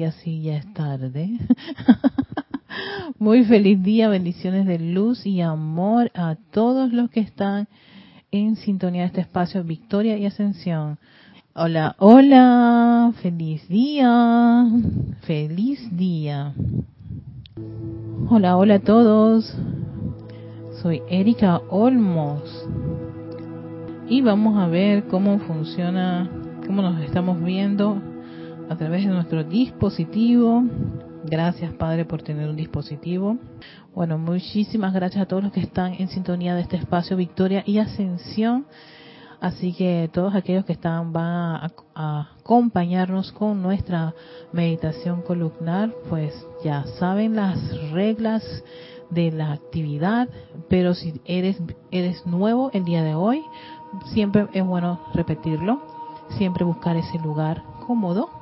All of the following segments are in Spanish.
y así ya es tarde. Muy feliz día, bendiciones de luz y amor a todos los que están en sintonía de este espacio Victoria y Ascensión. Hola, hola, feliz día, feliz día. Hola, hola a todos. Soy Erika Olmos y vamos a ver cómo funciona, cómo nos estamos viendo a través de nuestro dispositivo. Gracias, Padre, por tener un dispositivo. Bueno, muchísimas gracias a todos los que están en sintonía de este espacio Victoria y Ascensión. Así que todos aquellos que están van a, acompañarnos con nuestra meditación columnar, pues ya saben las reglas de la actividad, pero si eres eres nuevo el día de hoy, siempre es bueno repetirlo, siempre buscar ese lugar cómodo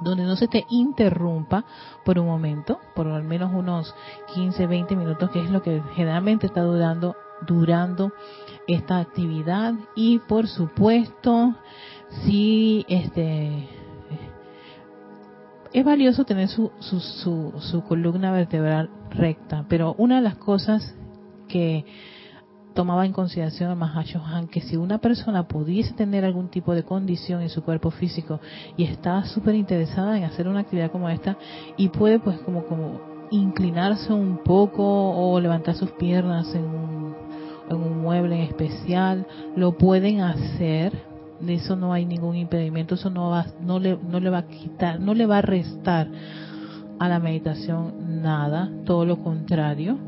donde no se te interrumpa por un momento, por al menos unos 15, 20 minutos, que es lo que generalmente está durando, durando esta actividad. Y por supuesto, si este es valioso tener su, su, su, su columna vertebral recta, pero una de las cosas que tomaba en consideración el Mahashohan que si una persona pudiese tener algún tipo de condición en su cuerpo físico y está súper interesada en hacer una actividad como esta y puede pues como como inclinarse un poco o levantar sus piernas en un, en un mueble en especial, lo pueden hacer. De eso no hay ningún impedimento, eso no va, no le, no le va a quitar, no le va a restar a la meditación nada, todo lo contrario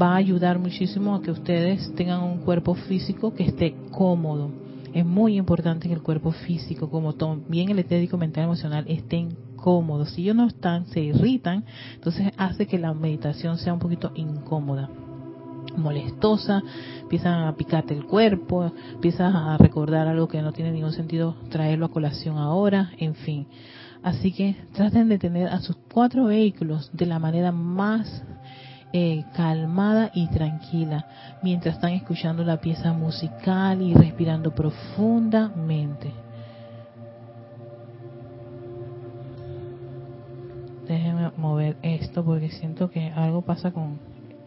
va a ayudar muchísimo a que ustedes tengan un cuerpo físico que esté cómodo. Es muy importante que el cuerpo físico, como también el etérico mental emocional, estén cómodos. Si ellos no están, se irritan, entonces hace que la meditación sea un poquito incómoda molestosa, empiezan a picarte el cuerpo, empiezas a recordar algo que no tiene ningún sentido traerlo a colación ahora, en fin. Así que traten de tener a sus cuatro vehículos de la manera más eh, calmada y tranquila mientras están escuchando la pieza musical y respirando profundamente. Déjenme mover esto porque siento que algo pasa con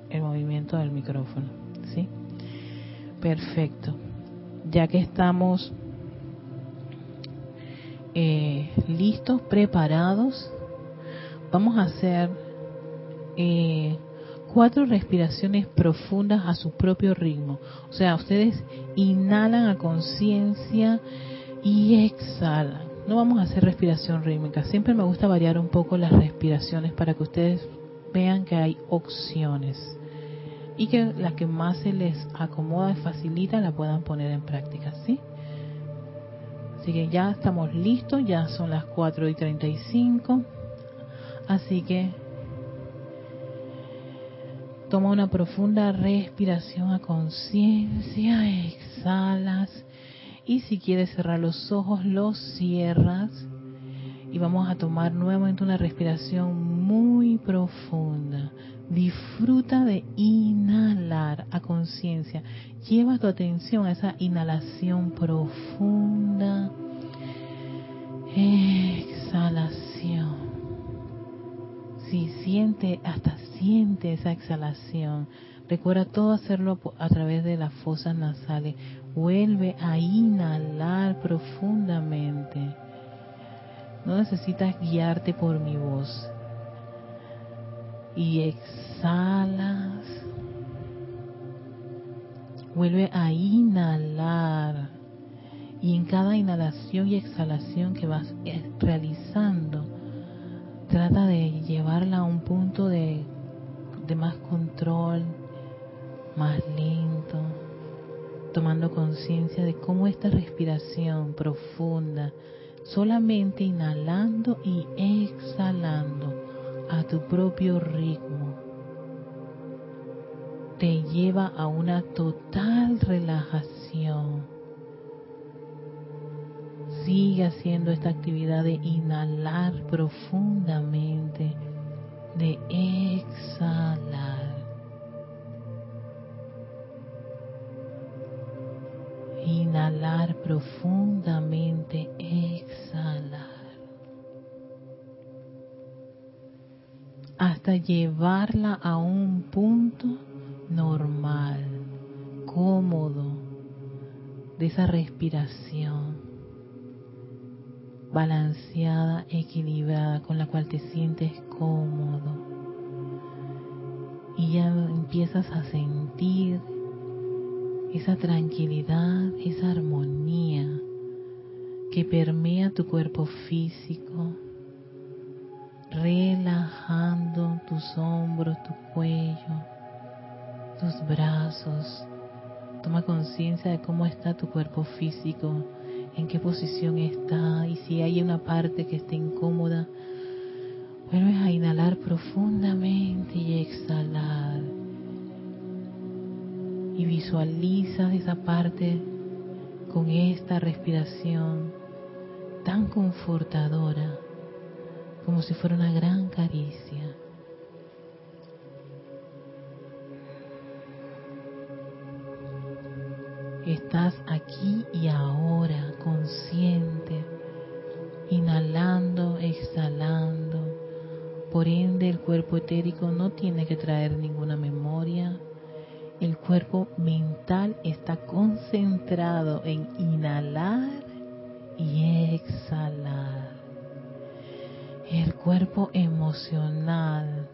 el movimiento del micrófono. ¿Sí? Perfecto. Ya que estamos eh, listos, preparados, vamos a hacer eh, cuatro respiraciones profundas a su propio ritmo. O sea, ustedes inhalan a conciencia y exhalan. No vamos a hacer respiración rítmica. Siempre me gusta variar un poco las respiraciones para que ustedes vean que hay opciones y que la que más se les acomoda y facilita la puedan poner en práctica, ¿sí? Así que ya estamos listos, ya son las 4 y 35. Así que Toma una profunda respiración a conciencia, exhalas y si quieres cerrar los ojos, los cierras y vamos a tomar nuevamente una respiración muy profunda. Disfruta de inhalar a conciencia. Lleva tu atención a esa inhalación profunda. Exhalación si siente, hasta siente esa exhalación. Recuerda todo hacerlo a través de las fosas nasales. Vuelve a inhalar profundamente. No necesitas guiarte por mi voz. Y exhalas. Vuelve a inhalar. Y en cada inhalación y exhalación que vas eh, realizando, trata de llevarla a un punto de, de más control, más lento, tomando conciencia de cómo esta respiración profunda, solamente inhalando y exhalando a tu propio ritmo, te lleva a una total relajación. Sigue haciendo esta actividad de inhalar profundamente, de exhalar. Inhalar profundamente, exhalar. hasta llevarla a un punto normal, cómodo, de esa respiración balanceada, equilibrada, con la cual te sientes cómodo. Y ya empiezas a sentir esa tranquilidad, esa armonía que permea tu cuerpo físico, relajando tus hombros, tu cuello, tus brazos. Toma conciencia de cómo está tu cuerpo físico, en qué posición está y si hay una parte que esté incómoda, vuelves a inhalar profundamente y exhalar. Y visualizas esa parte con esta respiración tan confortadora como si fuera una gran caricia. Estás aquí y ahora, consciente, inhalando, exhalando. Por ende, el cuerpo etérico no tiene que traer ninguna memoria. El cuerpo mental está concentrado en inhalar y exhalar. El cuerpo emocional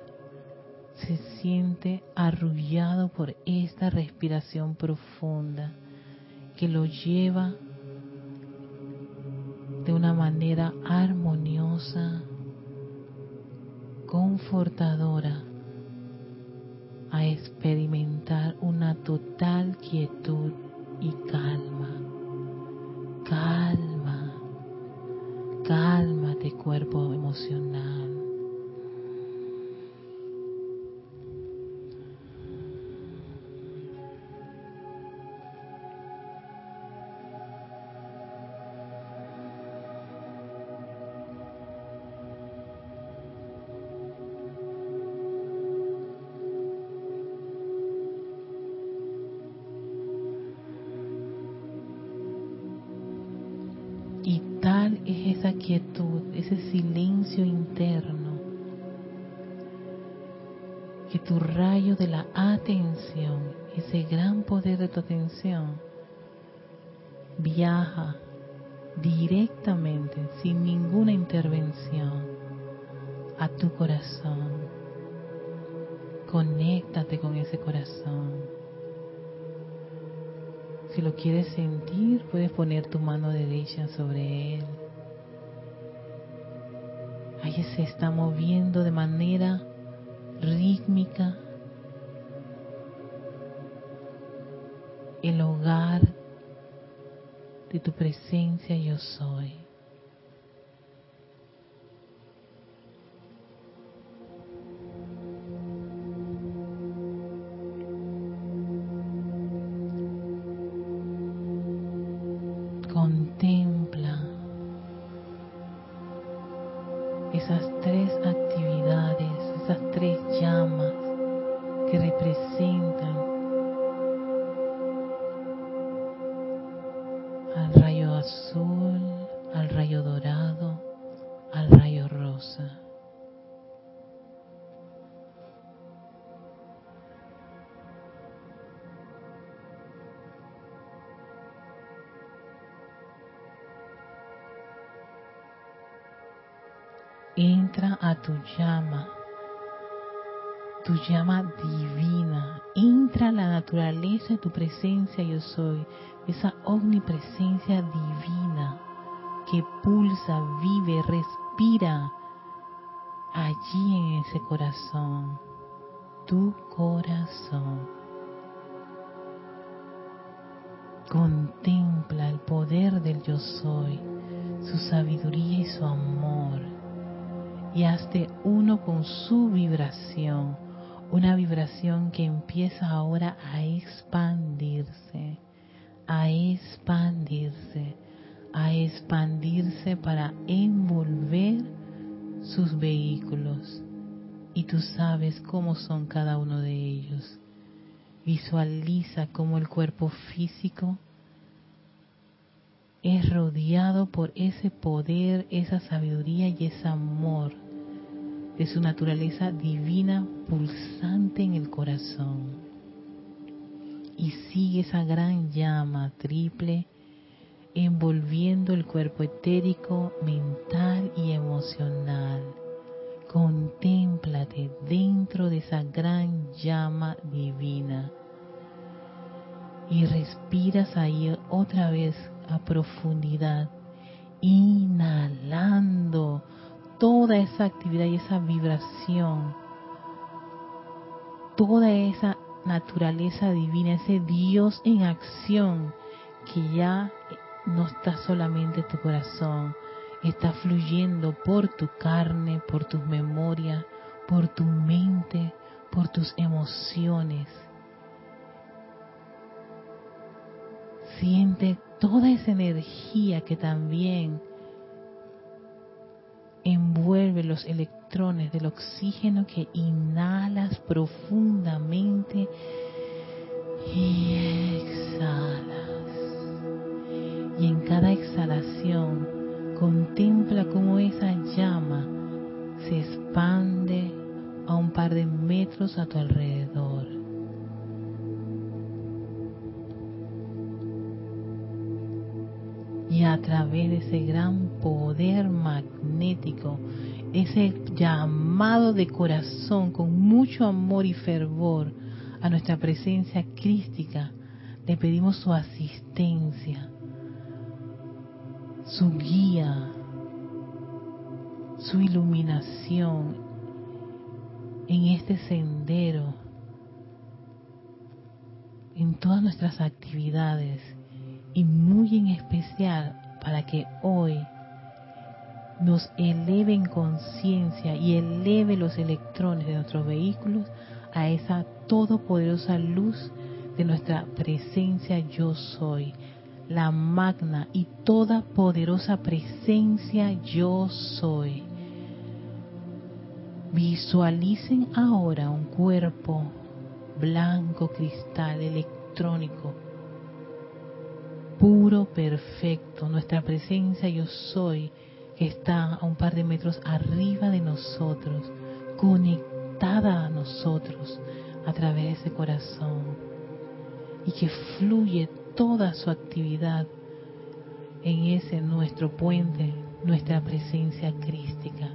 se siente arrullado por esta respiración profunda que lo lleva de una manera armoniosa, confortadora, a experimentar una total quietud y calma. Calma, cálmate cuerpo emocional. Ese gran poder de tu atención, viaja directamente, sin ninguna intervención, a tu corazón. Conéctate con ese corazón. Si lo quieres sentir, puedes poner tu mano derecha sobre él Ahí se está moviendo de manera rítmica el hogar de tu presencia yo soy. Entra a tu llama, tu llama divina, entra a la naturaleza de tu presencia yo soy, esa omnipresencia divina que pulsa, vive, respira allí en ese corazón, tu corazón. Contempla el poder del yo soy, su sabiduría y su amor y hazte uno con su vibración, una vibración que empieza ahora a expandirse, a expandirse, a expandirse para envolver sus vehículos. Y tú sabes cómo son cada uno de ellos. Visualiza cómo el cuerpo físico es rodeado por ese poder, esa sabiduría y ese amor de su naturaleza divina pulsante en el corazón. Y sigue esa gran llama triple envolviendo el cuerpo etérico, mental y emocional. Contémplate dentro de esa gran llama divina. Y respiras ahí otra vez a profundidad, inhalando toda esa actividad y esa vibración, toda esa naturaleza divina, ese Dios en acción que ya no está solamente en tu corazón, está fluyendo por tu carne, por tus memorias, por tu mente, por tus emociones. Siente toda esa energía que también envuelve los electrones del oxígeno que inhalas profundamente y exhalas. Y en cada exhalación contempla cómo esa llama se expande a un par de metros a tu alrededor. Y a través de ese gran poder magnético, ese llamado de corazón con mucho amor y fervor a nuestra presencia crística, le pedimos su asistencia, su guía, su iluminación en este sendero, en todas nuestras actividades y muy en especial para que hoy nos eleve en conciencia y eleve los electrones de nuestros vehículos a esa todopoderosa luz de nuestra presencia yo soy, la magna y toda poderosa presencia yo soy. Visualicen ahora un cuerpo blanco cristal electrónico puro, perfecto, nuestra presencia yo soy, que está a un par de metros arriba de nosotros, conectada a nosotros a través de ese corazón, y que fluye toda su actividad en ese nuestro puente, nuestra presencia crística.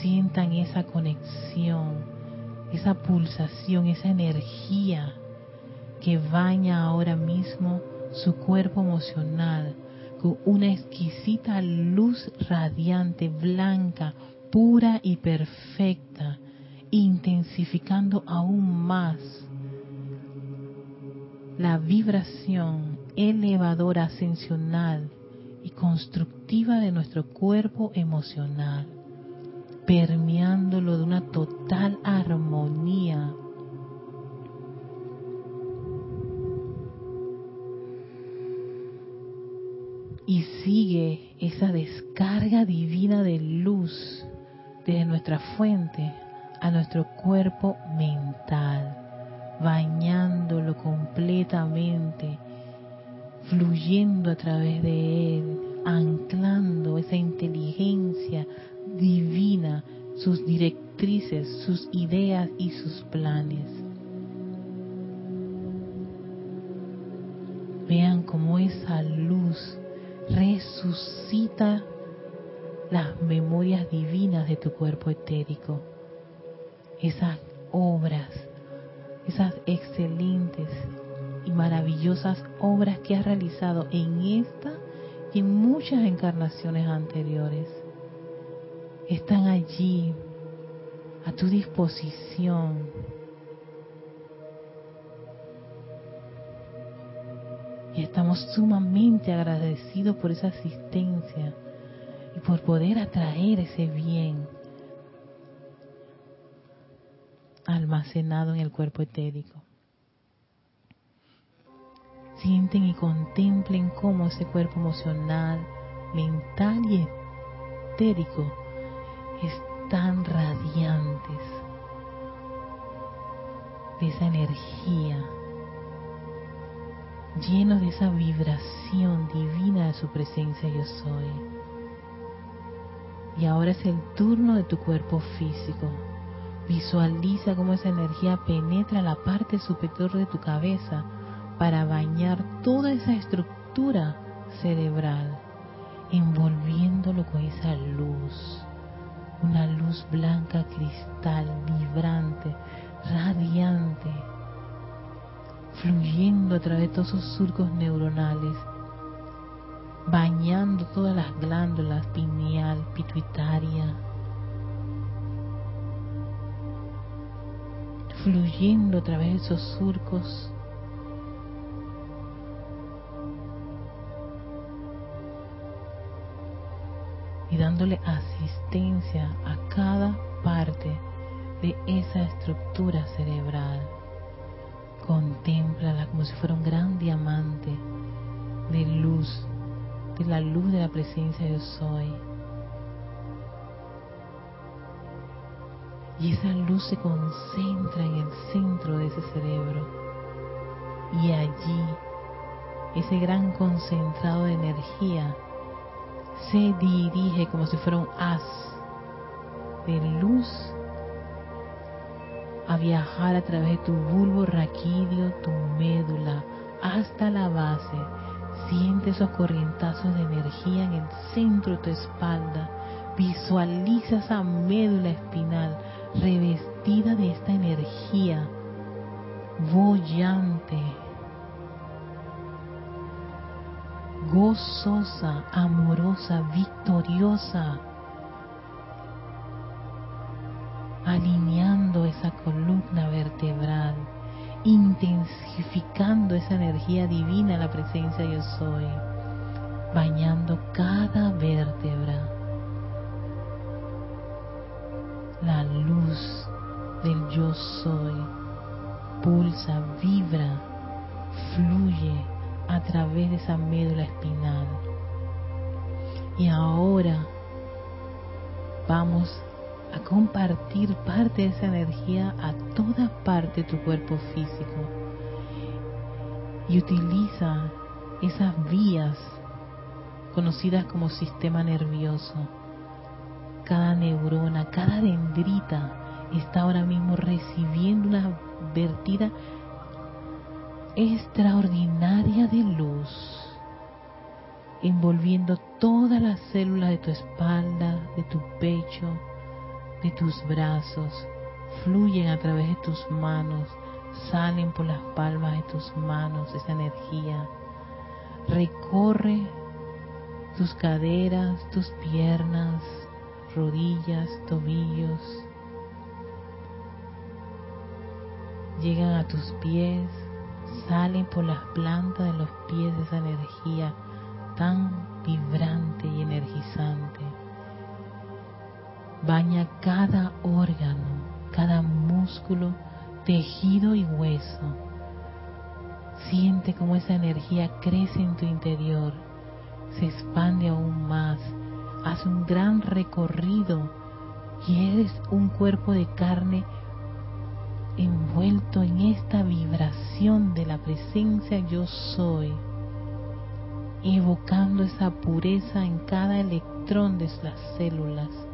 Sientan esa conexión, esa pulsación, esa energía que baña ahora mismo su cuerpo emocional con una exquisita luz radiante, blanca, pura y perfecta, intensificando aún más la vibración elevadora, ascensional y constructiva de nuestro cuerpo emocional, permeándolo de una total armonía sigue esa descarga divina de luz desde nuestra fuente a nuestro cuerpo mental, bañándolo completamente, fluyendo a través de él, anclando esa inteligencia divina, sus directrices, sus ideas y sus planes. Vean cómo esa luz resucita las memorias divinas de tu cuerpo etérico, esas obras, esas excelentes y maravillosas obras que has realizado en esta y en muchas encarnaciones anteriores. Están allí a tu disposición Y estamos sumamente agradecidos por esa asistencia y por poder atraer ese bien almacenado en el cuerpo etérico. Sienten y contemplen cómo ese cuerpo emocional, mental y etérico están radiantes de esa energía llenos de esa vibración divina de su presencia yo soy. Y ahora es el turno de tu cuerpo físico. Visualiza cómo esa energía penetra la parte superior de tu cabeza para bañar toda esa estructura cerebral, envolviéndolo con esa luz, una luz blanca cristal, vibrante, radiante, fluyendo a través de todos esos surcos neuronales, bañando todas las glándulas pineal, pituitaria, fluyendo a través de esos surcos y dándole asistencia a cada parte de esa estructura cerebral. Contémplala como si fuera un gran diamante de luz, de la luz de la presencia de yo soy. Y esa luz se concentra en el centro de ese cerebro. Y allí, ese gran concentrado de energía se dirige como si fuera un haz de luz a viajar a través de tu bulbo raquídeo, tu médula, hasta la base. Siente esos corrientazos de energía en el centro de tu espalda. Visualiza esa médula espinal revestida de esta energía bollante, gozosa, amorosa, victoriosa, esa columna vertebral, intensificando esa energía divina, la presencia yo soy, bañando cada vértebra. La luz del yo soy pulsa, vibra, fluye a través de esa médula espinal. Y ahora vamos a compartir parte de esa energía a toda parte de tu cuerpo físico. Y utiliza esas vías conocidas como sistema nervioso. Cada neurona, cada dendrita está ahora mismo recibiendo una vertida extraordinaria de luz, envolviendo todas las células de tu espalda, de tu pecho, de tus brazos, fluyen a través de tus manos, salen por las palmas de tus manos esa energía, recorre tus caderas, tus piernas, rodillas, tobillos, llegan a tus pies, salen por las plantas de los pies esa energía tan vibrante y energizante. Baña cada órgano, cada músculo, tejido y hueso. Siente cómo esa energía crece en tu interior, se expande aún más, hace un gran recorrido y eres un cuerpo de carne envuelto en esta vibración de la presencia yo soy, evocando esa pureza en cada electrón de las células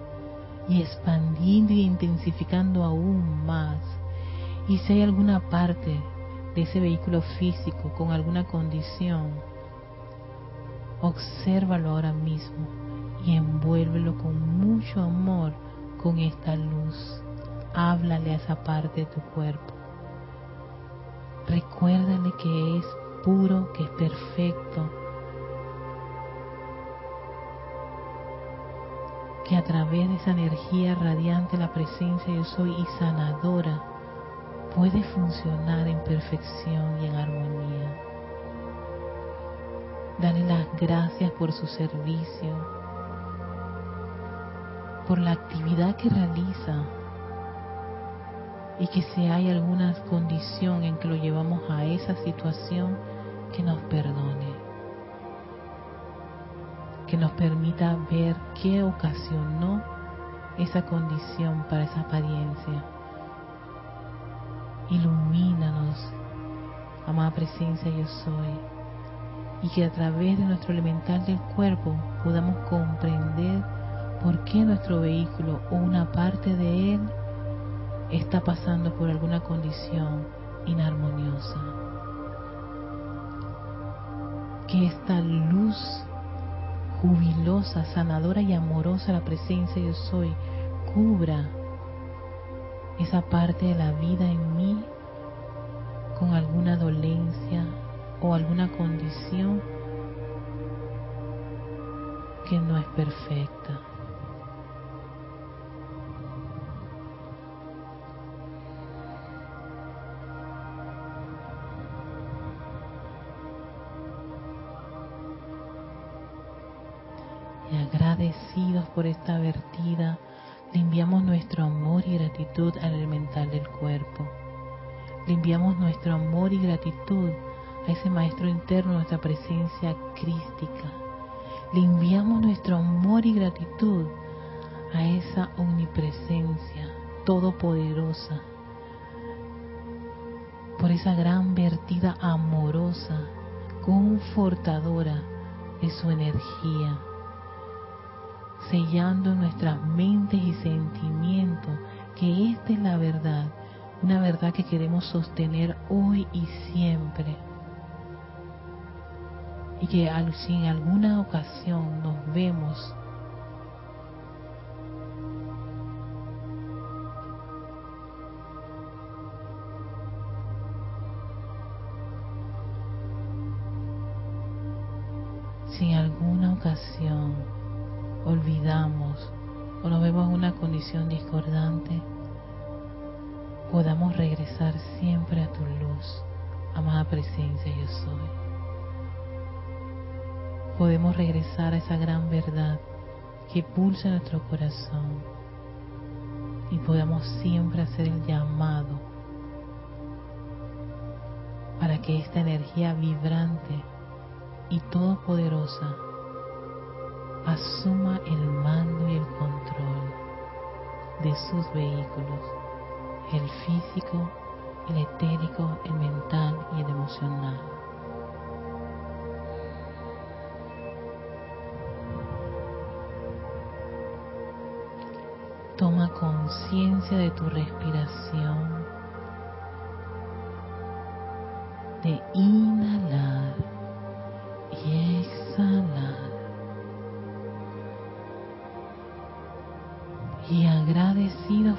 y expandiendo y intensificando aún más. Y si hay alguna parte de ese vehículo físico con alguna condición, obsérvalo ahora mismo y envuélvelo con mucho amor con esta luz háblale a esa parte de tu cuerpo. Recuérdale que es puro, que es perfecto, que a través de esa energía radiante, la presencia yo soy y sanadora, puede funcionar en perfección y en armonía. Dale las gracias por su servicio, por la actividad que realiza y que si hay alguna condición en que lo llevamos a esa situación, que nos perdone, que nos permita ver qué ocasionó esa condición para esa apariencia. Ilumínanos, amada presencia yo soy, y que a través de nuestro elemental del cuerpo podamos comprender por qué nuestro vehículo o una parte de él está pasando por alguna condición inarmoniosa. Que esta luz jubilosa, sanadora y amorosa, la presencia yo soy, cubra esa parte de la vida en mí con alguna dolencia o alguna condición que no es perfecta. Por esta vertida, le enviamos nuestro amor y gratitud al elemental del cuerpo. Le enviamos nuestro amor y gratitud a ese maestro interno, nuestra presencia crística. Le enviamos nuestro amor y gratitud a esa omnipresencia todopoderosa por esa gran vertida amorosa, confortadora de su energía sellando nuestras mentes y sentimientos que esta es la verdad, una verdad que queremos sostener hoy y siempre. Y que si en alguna ocasión nos vemos en alguna ocasión olvidamos o nos vemos en una condición discordante, podamos regresar siempre a tu luz, amada presencia yo soy. Podemos regresar a esa gran verdad que pulsa nuestro corazón y podamos siempre hacer el llamado para que esta energía vibrante y todopoderosa asuma el mando y el control de sus vehículos, el físico, el etérico, el mental y el emocional. Toma conciencia de tu respiración, de inhalar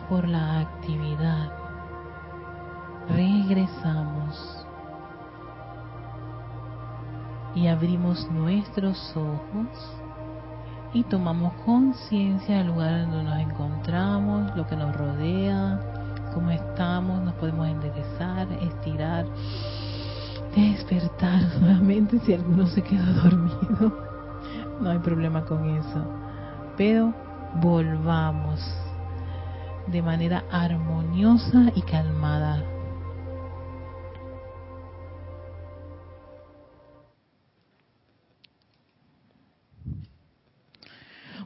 por la actividad, regresamos y abrimos nuestros ojos y tomamos conciencia del lugar donde nos encontramos, lo que nos rodea, cómo estamos, nos podemos enderezar, estirar, despertar nuevamente si alguno se quedó dormido. No hay problema con eso. Pero volvamos de manera armoniosa y calmada.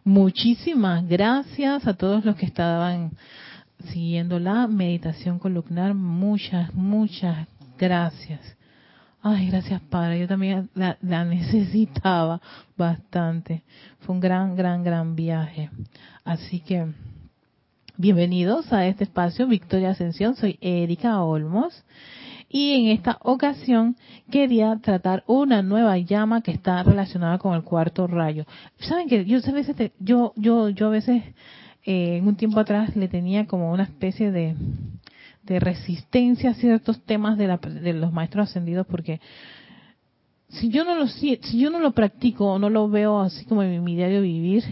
Muchísimas gracias a todos los que estaban siguiendo la meditación columnar. Muchas, muchas gracias. Ay, gracias Padre, yo también la, necesitaba bastante. Fue un gran, gran, gran viaje. Así que, bienvenidos a este espacio, Victoria Ascensión. Soy Erika Olmos. Y en esta ocasión quería tratar una nueva llama que está relacionada con el cuarto rayo. Saben que yo a veces, yo, yo, yo a veces, eh, en un tiempo atrás le tenía como una especie de, de resistencia a ciertos temas de, la, de los maestros ascendidos porque si yo no lo si yo no lo practico o no lo veo así como en mi diario vivir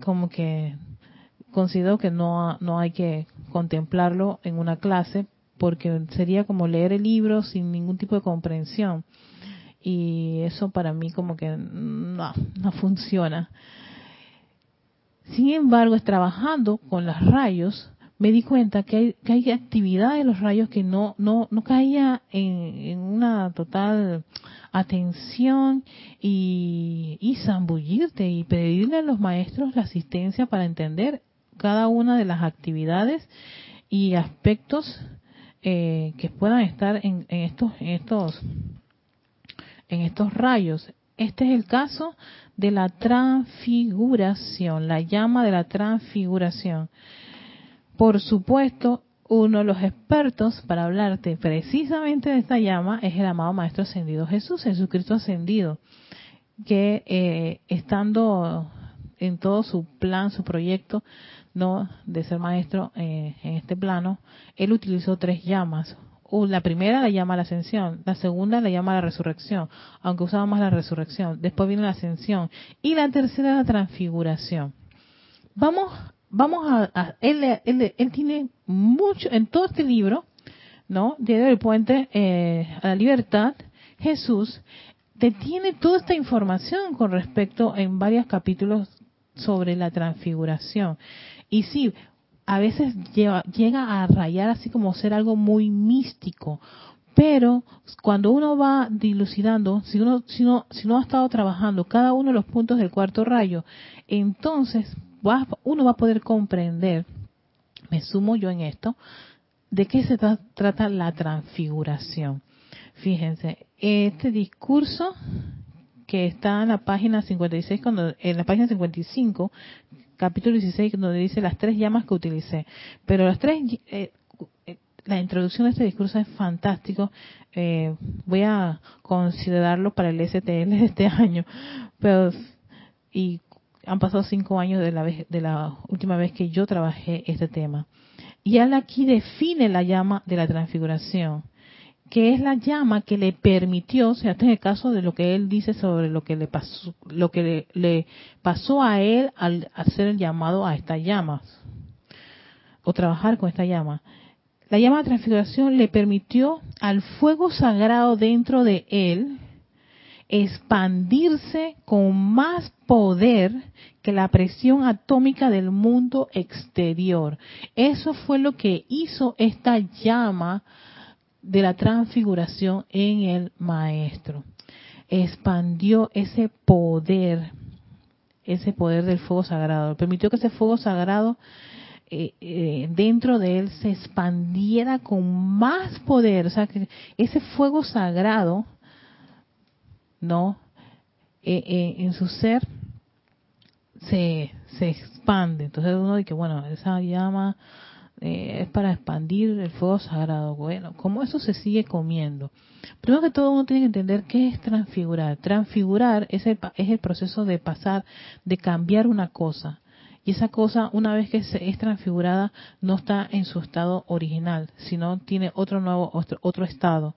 como que considero que no no hay que contemplarlo en una clase porque sería como leer el libro sin ningún tipo de comprensión. Y eso para mí como que no no funciona. Sin embargo es trabajando con los rayos me di cuenta que hay, que hay actividad de los rayos que no, no, no caía en, una total atención y, y zambullirte y pedirle a los maestros la asistencia para entender cada una de las actividades y aspectos eh, que puedan estar en, en, estos en estos en estos rayos este es el caso de la transfiguración, la llama de la transfiguración. Por supuesto, uno de los expertos para hablarte precisamente de esta llama es el amado Maestro Ascendido Jesús, Jesucristo Ascendido, que eh, estando en todo su plan, su proyecto, no de ser maestro eh, en este plano, él utilizó tres llamas. la primera la llama la ascensión, la segunda la llama la resurrección, aunque usaba más la resurrección. Después viene la ascensión y la tercera la transfiguración. Vamos vamos a, él, él, él, tiene mucho, en todo este libro, ¿no? Diario del Puente eh, a la Libertad, Jesús te tiene toda esta información con respecto en varios capítulos sobre la transfiguración. Y sí, a veces llega a rayar así como ser algo muy místico, pero cuando uno va dilucidando, si uno, si, no, si no ha estado trabajando cada uno de los puntos del cuarto rayo, entonces uno va a poder comprender, me sumo yo en esto, de qué se trata la transfiguración. Fíjense, este discurso que está en la página 56, cuando, en la página 55, capítulo 16, donde dice las tres llamas que utilicé. Pero las tres, eh, eh, la introducción de este discurso es fantástico. Eh, voy a considerarlo para el STL de este año. Pero, y han pasado cinco años de la, vez, de la última vez que yo trabajé este tema. Y él aquí define la llama de la transfiguración, que es la llama que le permitió, o sea, este es el caso de lo que él dice sobre lo que le pasó, lo que le, pasó a él al hacer el llamado a esta llama, o trabajar con esta llama. La llama de transfiguración le permitió al fuego sagrado dentro de él, expandirse con más poder que la presión atómica del mundo exterior. Eso fue lo que hizo esta llama de la transfiguración en el maestro. Expandió ese poder, ese poder del fuego sagrado. Permitió que ese fuego sagrado eh, eh, dentro de él se expandiera con más poder. O sea, que ese fuego sagrado ¿no? Eh, en su ser se, se expande. Entonces uno dice, bueno, esa llama eh, es para expandir el fuego sagrado. Bueno, ¿cómo eso se sigue comiendo? Primero que todo uno tiene que entender qué es transfigurar. Transfigurar es el, es el proceso de pasar, de cambiar una cosa. Y esa cosa, una vez que se es transfigurada, no está en su estado original, sino tiene otro nuevo, otro, otro estado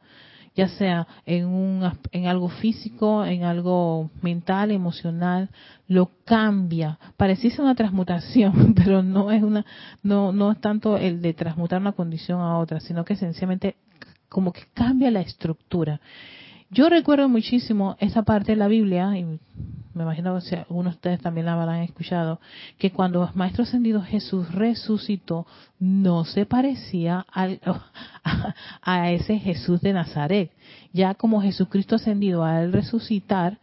ya sea en, un, en algo físico, en algo mental, emocional, lo cambia. Pareciese una transmutación, pero no es una, no, no es tanto el de transmutar una condición a otra, sino que sencillamente como que cambia la estructura. Yo recuerdo muchísimo esa parte de la Biblia, y me imagino que algunos de ustedes también la habrán escuchado, que cuando el Maestro Ascendido Jesús resucitó, no se parecía a, ese Jesús de Nazaret. Ya como Jesucristo ascendido al resucitar,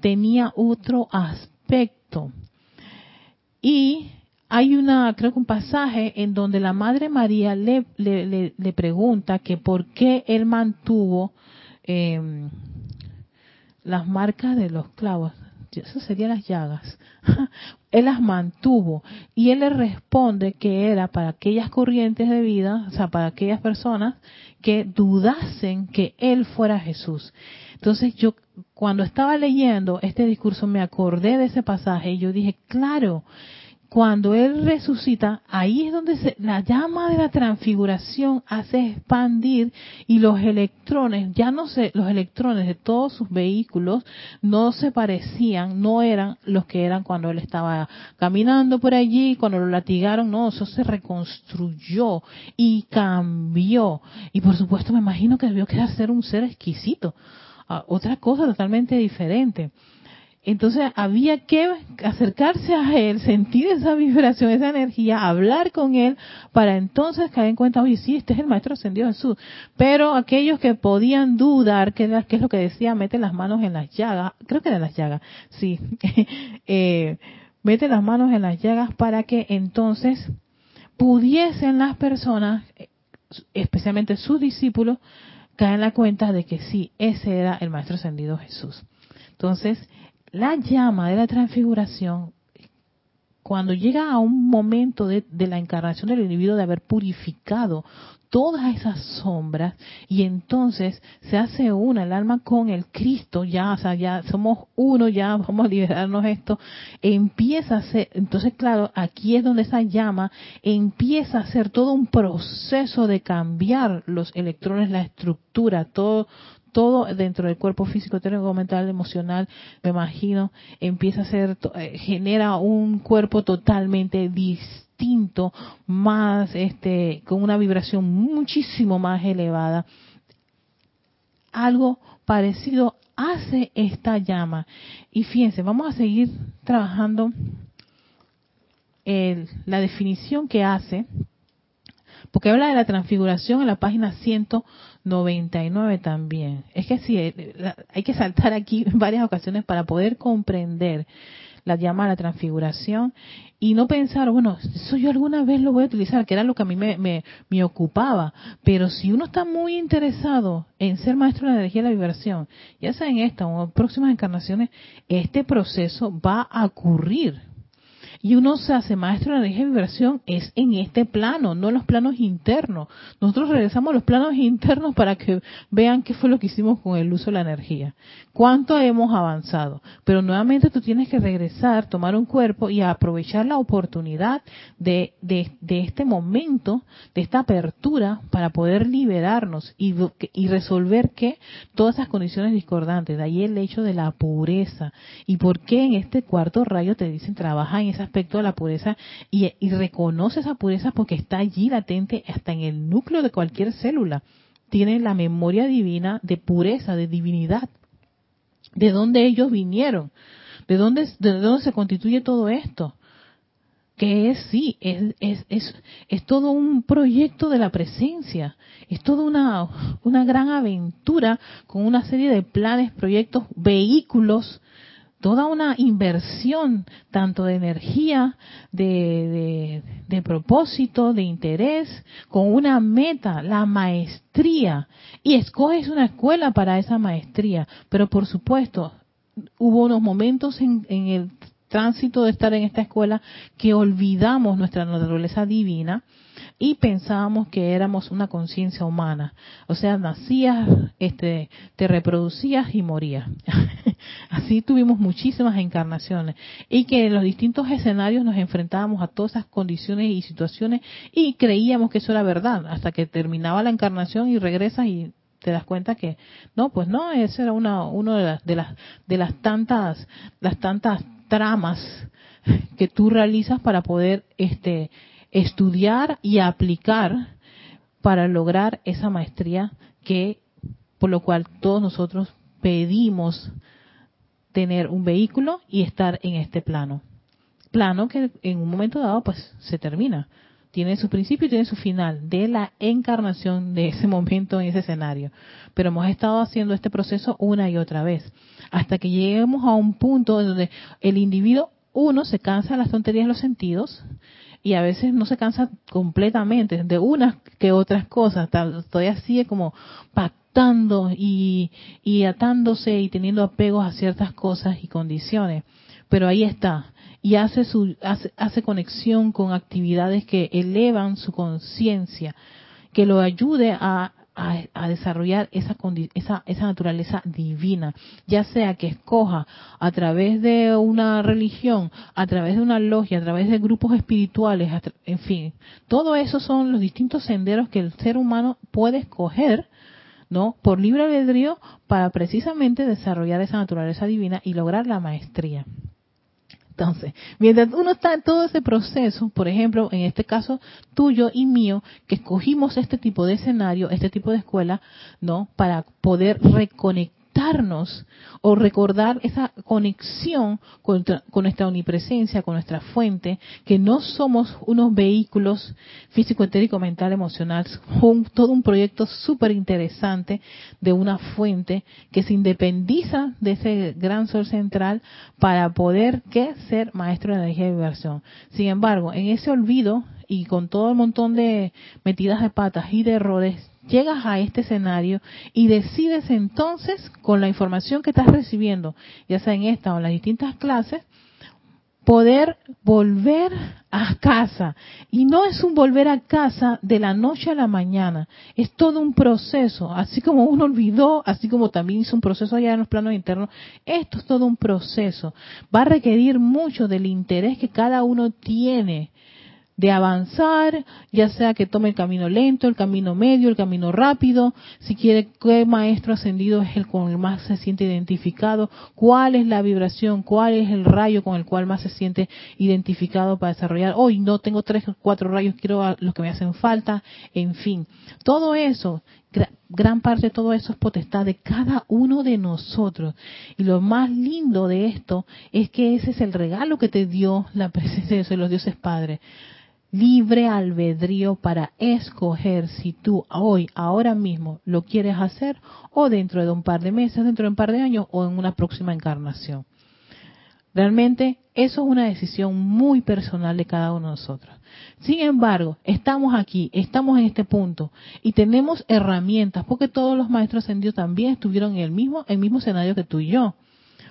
tenía otro aspecto. Y hay una, creo que un pasaje en donde la Madre María le, pregunta que por qué él mantuvo eh, las marcas de los clavos, eso serían las llagas, él las mantuvo y él le responde que era para aquellas corrientes de vida, o sea, para aquellas personas que dudasen que él fuera Jesús. Entonces yo cuando estaba leyendo este discurso me acordé de ese pasaje y yo dije, claro, cuando Él resucita, ahí es donde se, la llama de la transfiguración hace expandir y los electrones, ya no sé, los electrones de todos sus vehículos no se parecían, no eran los que eran cuando Él estaba caminando por allí, cuando lo latigaron, no, eso se reconstruyó y cambió. Y por supuesto me imagino que debió quedar ser un ser exquisito, ah, otra cosa totalmente diferente. Entonces había que acercarse a él, sentir esa vibración, esa energía, hablar con él, para entonces caer en cuenta, oye, sí, este es el Maestro Ascendido Jesús. Pero aquellos que podían dudar, que, es lo que decía, mete las manos en las llagas, creo que en las llagas, sí, eh, mete las manos en las llagas para que entonces pudiesen las personas, especialmente sus discípulos, caer en la cuenta de que sí, ese era el Maestro Ascendido Jesús. Entonces, la llama de la transfiguración, cuando llega a un momento de, la encarnación del individuo de haber purificado todas esas sombras y entonces se hace una el alma con el Cristo, ya, o sea, ya somos uno, ya vamos a liberarnos esto, empieza a ser, entonces claro, aquí es donde esa llama empieza a ser todo un proceso de cambiar los electrones, la estructura, todo, todo dentro del cuerpo físico, técnico, mental, emocional, me imagino, empieza a ser, eh, genera un cuerpo totalmente distinto, más este, con una vibración muchísimo más elevada. Algo parecido hace esta llama. Y fíjense, vamos a seguir trabajando el, la definición que hace, porque habla de la transfiguración en la página 199 también. Es que sí, eh, hay que saltar aquí en varias ocasiones para poder comprender la llama a la transfiguración y no pensar, bueno, eso yo alguna vez lo voy a utilizar, que era lo que a mí me, me, me ocupaba. Pero si uno está muy interesado en ser maestro de la energía y la vibración, ya sea en esta o en próximas encarnaciones, este proceso va a ocurrir y uno se hace maestro de energía y vibración es en este plano, no en los planos internos. Nosotros regresamos a los planos internos para que vean qué fue lo que hicimos con el uso de la energía. Cuánto hemos avanzado. Pero nuevamente tú tienes que regresar, tomar un cuerpo y aprovechar la oportunidad de, de, de este momento, de esta apertura para poder liberarnos y, y resolver que todas esas condiciones discordantes. De ahí el hecho de la pureza. ¿Y por qué en este cuarto rayo te dicen trabaja en esas aspecto de la pureza y, reconoce esa pureza porque está allí latente hasta en el núcleo de cualquier célula. Tiene la memoria divina de pureza, de divinidad. ¿De dónde ellos vinieron? ¿De dónde, de dónde se constituye todo esto? que es, sí, es, es, es, es, todo un proyecto de la presencia, es toda una, una gran aventura con una serie de planes, proyectos, vehículos toda una inversión tanto de energía, de, de, propósito, de interés, con una meta, la maestría. Y escoges una escuela para esa maestría. Pero por supuesto, hubo unos momentos en, en el tránsito de estar en esta escuela que olvidamos nuestra naturaleza divina y pensábamos que éramos una conciencia humana. O sea, nacías, este, te reproducías y morías. Así tuvimos muchísimas encarnaciones y que en los distintos escenarios nos enfrentábamos a todas esas condiciones y situaciones y creíamos que eso era verdad hasta que terminaba la encarnación y regresas y te das cuenta que no, pues no, esa era una uno de las de las de las tantas las tantas tramas que tú realizas para poder este estudiar y aplicar para lograr esa maestría que por lo cual todos nosotros pedimos tener un vehículo y estar en este plano. Plano que en un momento dado pues se termina. Tiene su principio y tiene su final de la encarnación de ese momento en ese escenario. Pero hemos estado haciendo este proceso una y otra vez hasta que lleguemos a un punto donde el individuo, uno, se cansa de las tonterías de los sentidos, y a veces no se cansa completamente de unas que otras cosas, todavía sigue como pactando y, y atándose y teniendo apegos a ciertas cosas y condiciones, pero ahí está. Y hace su hace, hace conexión con actividades que elevan su conciencia, que lo ayude a a, desarrollar esa, esa, esa naturaleza divina, ya sea que escoja a través de una religión, a través de una logia, a través de grupos espirituales, en fin, todo eso son los distintos senderos que el ser humano puede escoger, ¿no? Por libre albedrío para precisamente desarrollar esa naturaleza divina y lograr la maestría. Entonces, mientras uno está en todo ese proceso, por ejemplo, en este caso tuyo y mío, que escogimos este tipo de escenario, este tipo de escuela, ¿no? Para poder reconectar o recordar esa conexión con, nuestra omnipresencia, con nuestra fuente, que no somos unos vehículos físico, etérico, mental, emocional, todo un proyecto súper interesante de una fuente que se independiza de ese gran sol central para poder ¿qué? ser maestro de energía y vibración. Sin embargo, en ese olvido y con todo el montón de metidas de patas y de errores, llegas a este escenario y decides entonces, con la información que estás recibiendo, ya sea en esta o en las distintas clases, poder volver a casa. Y no es un volver a casa de la noche a la mañana, es todo un proceso. Así como uno olvidó, así como también hizo un proceso allá en los planos internos, esto es todo un proceso. Va a requerir mucho del interés que cada uno tiene de avanzar, ya sea que tome el camino lento, el camino medio, el camino rápido, si quiere qué maestro ascendido es el con el más se siente identificado, cuál es la vibración, cuál es el rayo con el cual más se siente identificado para desarrollar. Hoy no tengo tres o cuatro rayos, quiero los que me hacen falta, en fin. Todo eso gran parte de todo eso es potestad de cada uno de nosotros. Y lo más lindo de esto es que ese es el regalo que te dio la presencia de los dioses padres libre albedrío para escoger si tú hoy, ahora mismo, lo quieres hacer o dentro de un par de meses, dentro de un par de años o en una próxima encarnación. Realmente eso es una decisión muy personal de cada uno de nosotros. Sin embargo, estamos aquí, estamos en este punto y tenemos herramientas, porque todos los maestros ascendidos también estuvieron en el mismo, el mismo escenario que tú y yo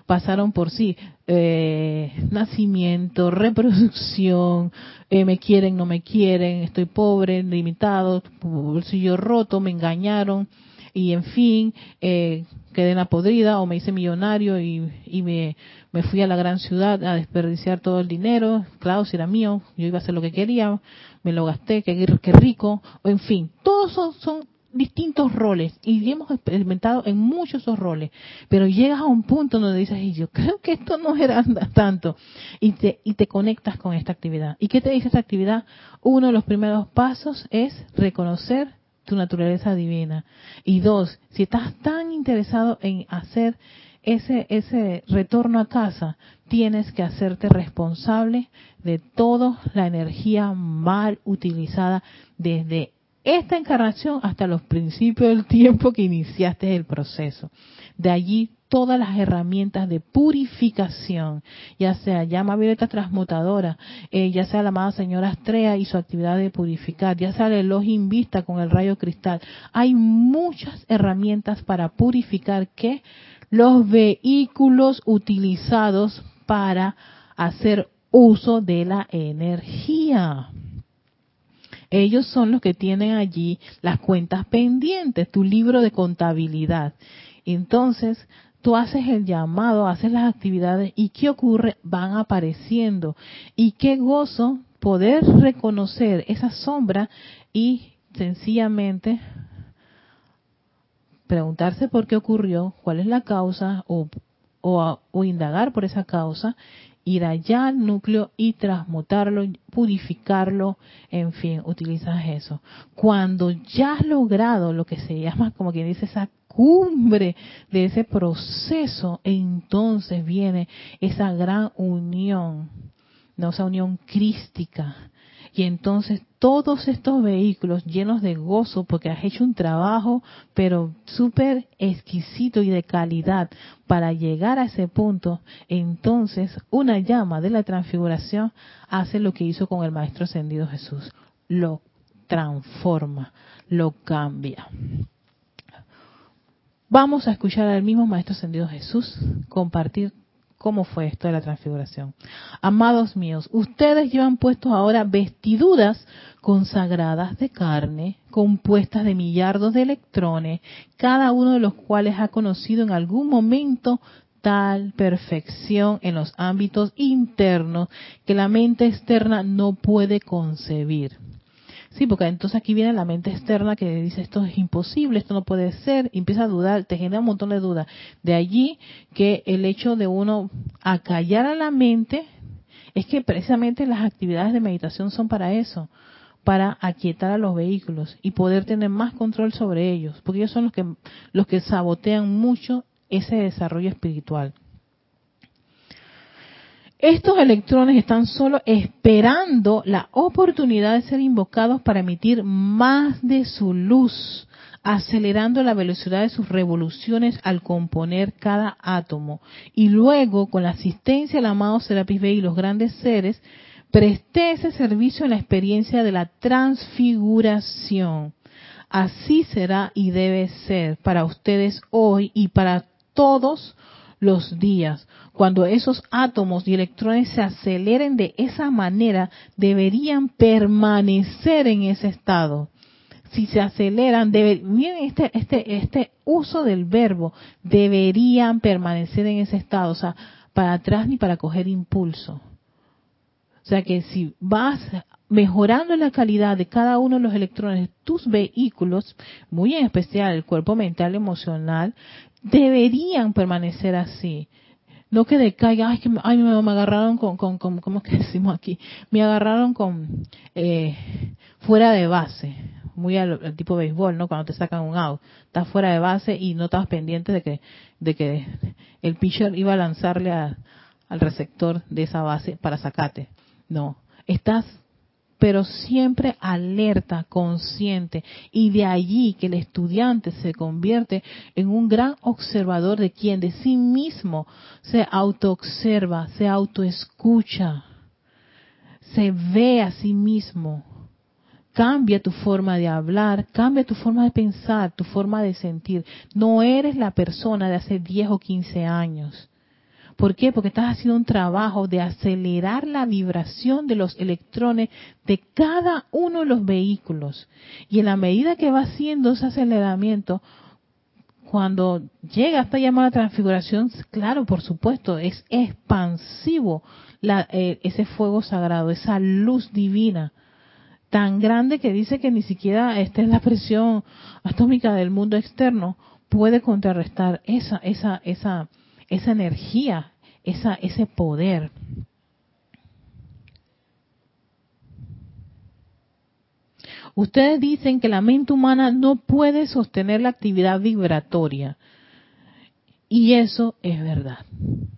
pasaron por sí. Eh, nacimiento, reproducción, eh, me quieren, no me quieren, estoy pobre, limitado, bolsillo roto, me engañaron y en fin, eh, quedé en la podrida o me hice millonario y, y me, me, fui a la gran ciudad a desperdiciar todo el dinero, claro, si era mío, yo iba a hacer lo que quería, me lo gasté, qué, qué rico, o en fin, todos son, son distintos roles y hemos experimentado en muchos esos roles, pero llegas a un punto donde dices, yo creo que esto no era tanto, y te, y te conectas con esta actividad. ¿Y qué te dice esta actividad? Uno de los primeros pasos es reconocer tu naturaleza divina. Y dos, si estás tan interesado en hacer ese, ese retorno a casa, tienes que hacerte responsable de toda la energía mal utilizada desde esta encarnación hasta los principios del tiempo que iniciaste el proceso. De allí todas las herramientas de purificación, ya sea llama violeta transmutadora, eh, ya sea la amada señora Astrea y su actividad de purificar, ya sea el Elohim Vista con el rayo cristal. Hay muchas herramientas para purificar que los vehículos utilizados para hacer uso de la energía. Ellos son los que tienen allí las cuentas pendientes, tu libro de contabilidad. Entonces, tú haces el llamado, haces las actividades y ¿qué ocurre? Van apareciendo. Y qué gozo poder reconocer esa sombra y sencillamente preguntarse por qué ocurrió, cuál es la causa o, o, o indagar por esa causa ir allá al núcleo y transmutarlo, purificarlo, en fin, utilizas eso. Cuando ya has logrado lo que se llama, como quien dice, esa cumbre de ese proceso, entonces viene esa gran unión, no esa unión crística, y entonces todos estos vehículos llenos de gozo porque has hecho un trabajo pero súper exquisito y de calidad para llegar a ese punto, entonces una llama de la transfiguración hace lo que hizo con el Maestro Ascendido Jesús, lo transforma, lo cambia. Vamos a escuchar al mismo Maestro Ascendido Jesús compartir cómo fue esto de la transfiguración. Amados míos, ustedes llevan puestos ahora vestiduras consagradas de carne, compuestas de millardos de electrones, cada uno de los cuales ha conocido en algún momento tal perfección en los ámbitos internos que la mente externa no puede concebir. Sí, porque entonces aquí viene la mente externa que dice esto es imposible, esto no puede ser, y empieza a dudar, te genera un montón de dudas. De allí que el hecho de uno acallar a la mente es que precisamente las actividades de meditación son para eso, para aquietar a los vehículos y poder tener más control sobre ellos, porque ellos son los que los que sabotean mucho ese desarrollo espiritual. Estos electrones están solo esperando la oportunidad de ser invocados para emitir más de su luz, acelerando la velocidad de sus revoluciones al componer cada átomo. Y luego, con la asistencia del amado Serapis Bey y los grandes seres, presté ese servicio en la experiencia de la transfiguración Así será y debe ser para ustedes hoy y para todos días. Cuando esos átomos y electrones se aceleren de esa manera, deberían permanecer en ese estado. Si se aceleran, miren este, este, este uso del verbo, deberían permanecer en ese estado, o sea, para atrás ni para coger impulso. O sea que si vas mejorando la calidad de cada uno de los electrones de tus vehículos, muy en especial el cuerpo mental, emocional, deberían permanecer así. No que decaiga, ay, que me, me agarraron con, con, con, ¿cómo que decimos aquí? Me agarraron con, eh, fuera de base, muy al, tipo de béisbol, ¿no? Cuando te sacan un out, estás fuera de base y no estás pendiente de que, de que el pitcher iba a lanzarle al receptor de esa base para sacarte. No, estás pero siempre alerta, consciente, y de allí que el estudiante se convierte en un gran observador de quien de sí mismo se autoobserva, se autoescucha, se ve a sí mismo. Cambia tu forma de hablar, cambia tu forma de pensar, tu forma de sentir. No eres la persona de hace 10 o 15 años. ¿Por qué? Porque estás haciendo un trabajo de acelerar la vibración de los electrones de cada uno de los vehículos. Y en la medida que va haciendo ese aceleramiento, cuando llega esta llamada transfiguración, claro, por supuesto, es expansivo eh, ese fuego sagrado, esa luz divina tan grande que dice que ni siquiera esta es la presión atómica del mundo externo puede contrarrestar esa esa esa esa energía, esa, ese poder. Ustedes dicen que la mente humana no puede sostener la actividad vibratoria. Y eso es verdad,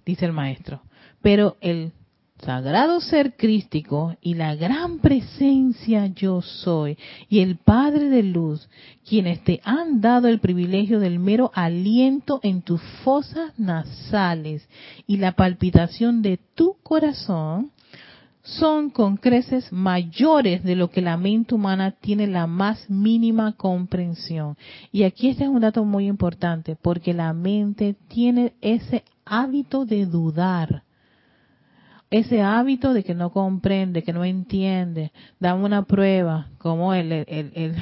dice el maestro. Pero el sagrado ser crístico y la gran presencia yo soy y el Padre de luz, quienes te han dado el privilegio del mero aliento en tus fosas nasales y la palpitación de tu corazón, son con creces mayores de lo que la mente humana tiene la más mínima comprensión. Y aquí este es un dato muy importante, porque la mente tiene ese hábito de dudar ese hábito de que no comprende, que no entiende, dame una prueba, como el, el, el,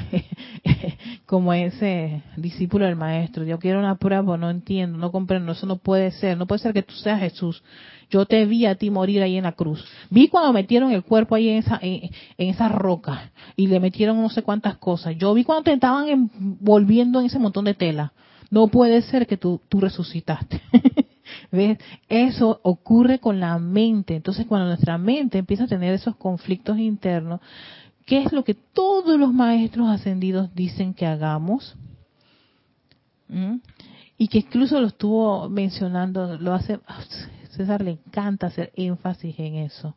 como ese discípulo del maestro, yo quiero una prueba, no entiendo, no comprendo, eso no puede ser, no puede ser que tú seas Jesús. Yo te vi a ti morir ahí en la cruz. Vi cuando metieron el cuerpo ahí en esa, en, esa roca y le metieron no sé cuántas cosas. Yo vi cuando te estaban envolviendo en ese montón de tela. No puede ser que tú, tú resucitaste. ¿Ves? Eso ocurre con la mente. Entonces, cuando nuestra mente empieza a tener esos conflictos internos, ¿qué es lo que todos los maestros ascendidos dicen que hagamos? ¿Mm? Y que incluso lo estuvo mencionando, lo hace, César le encanta hacer énfasis en eso.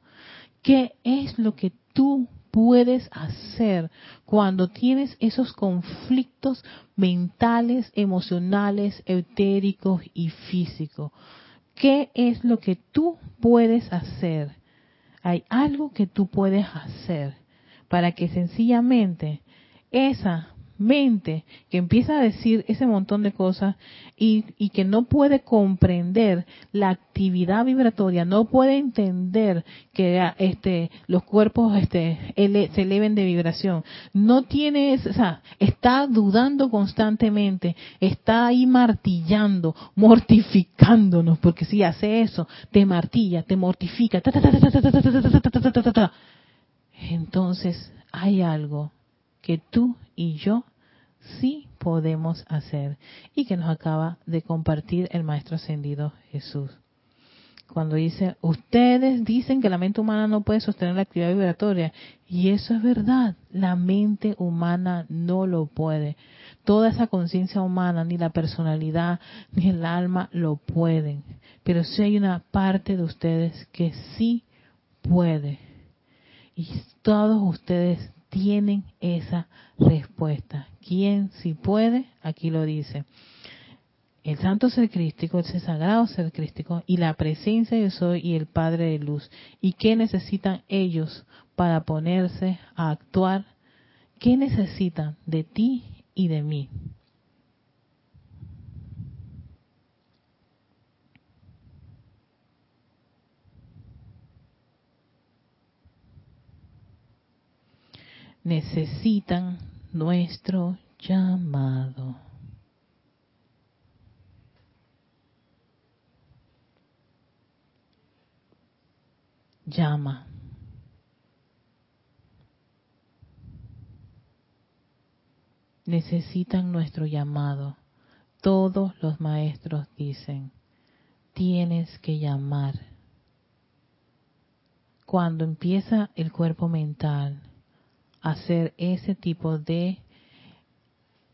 ¿Qué es lo que tú puedes hacer cuando tienes esos conflictos mentales, emocionales, etéricos y físicos? ¿Qué es lo que tú puedes hacer? Hay algo que tú puedes hacer para que sencillamente esa mente que empieza a decir ese montón de cosas y, que no puede comprender la actividad vibratoria, no puede entender que este, los cuerpos este, se eleven de vibración, no tiene, o sea, está dudando constantemente, está ahí martillando, mortificándonos, porque si hace eso, te martilla, te mortifica, entonces hay algo que tú y yo sí podemos hacer y que nos acaba de compartir el Maestro Ascendido Jesús. Cuando dice, ustedes dicen que la mente humana no puede sostener la actividad vibratoria, y eso es verdad, la mente humana no lo puede. Toda esa conciencia humana, ni la personalidad, ni el alma lo pueden. Pero sí hay una parte de ustedes que sí puede. Y todos ustedes tienen esa respuesta. ¿Quién si puede? Aquí lo dice. El santo ser crístico, ese sagrado ser crístico y la presencia de soy y el Padre de luz. ¿Y qué necesitan ellos para ponerse a actuar? ¿Qué necesitan de ti y de mí. Necesitan nuestro llamado. Llama. Necesitan nuestro llamado. Todos los maestros dicen, tienes que llamar. Cuando empieza el cuerpo mental, hacer ese tipo de,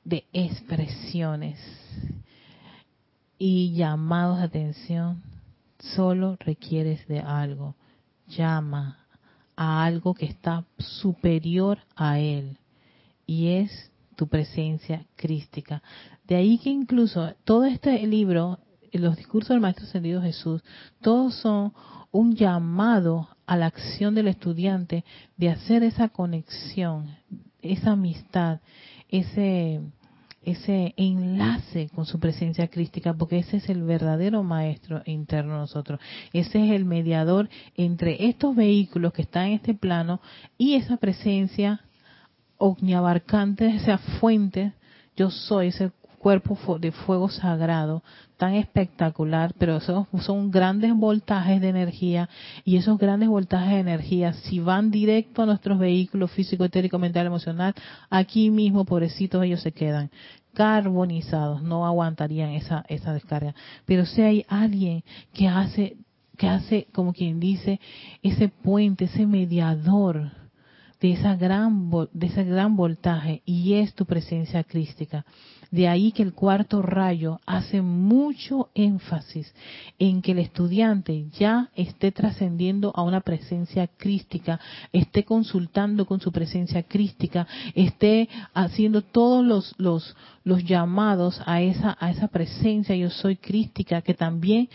de expresiones y llamados de atención, solo requieres de algo. Llama a algo que está superior a él y es tu presencia crística. De ahí que incluso todo este libro, los discursos del Maestro Ascendido Jesús, todos son un llamado a la acción del estudiante de hacer esa conexión, esa amistad, ese ese enlace con su presencia crística, porque ese es el verdadero maestro interno de nosotros. Ese es el mediador entre estos vehículos que están en este plano y esa presencia omniabarcante, esa fuente, yo soy, ese cuerpo de fuego sagrado tan espectacular, pero esos son grandes voltajes de energía y esos grandes voltajes de energía, si van directo a nuestros vehículos físico, etérico, mental, emocional, aquí mismo, pobrecitos, ellos se quedan carbonizados, no aguantarían esa, esa descarga. Pero si hay alguien que hace, que hace, como quien dice, ese puente, ese mediador, de esa gran de ese gran voltaje y es tu presencia crística. De ahí que el cuarto rayo hace mucho énfasis en que el estudiante ya esté trascendiendo a una presencia crística, esté consultando con su presencia crística, esté haciendo todos los, los, llamados a esa, a esa presencia yo soy crística que también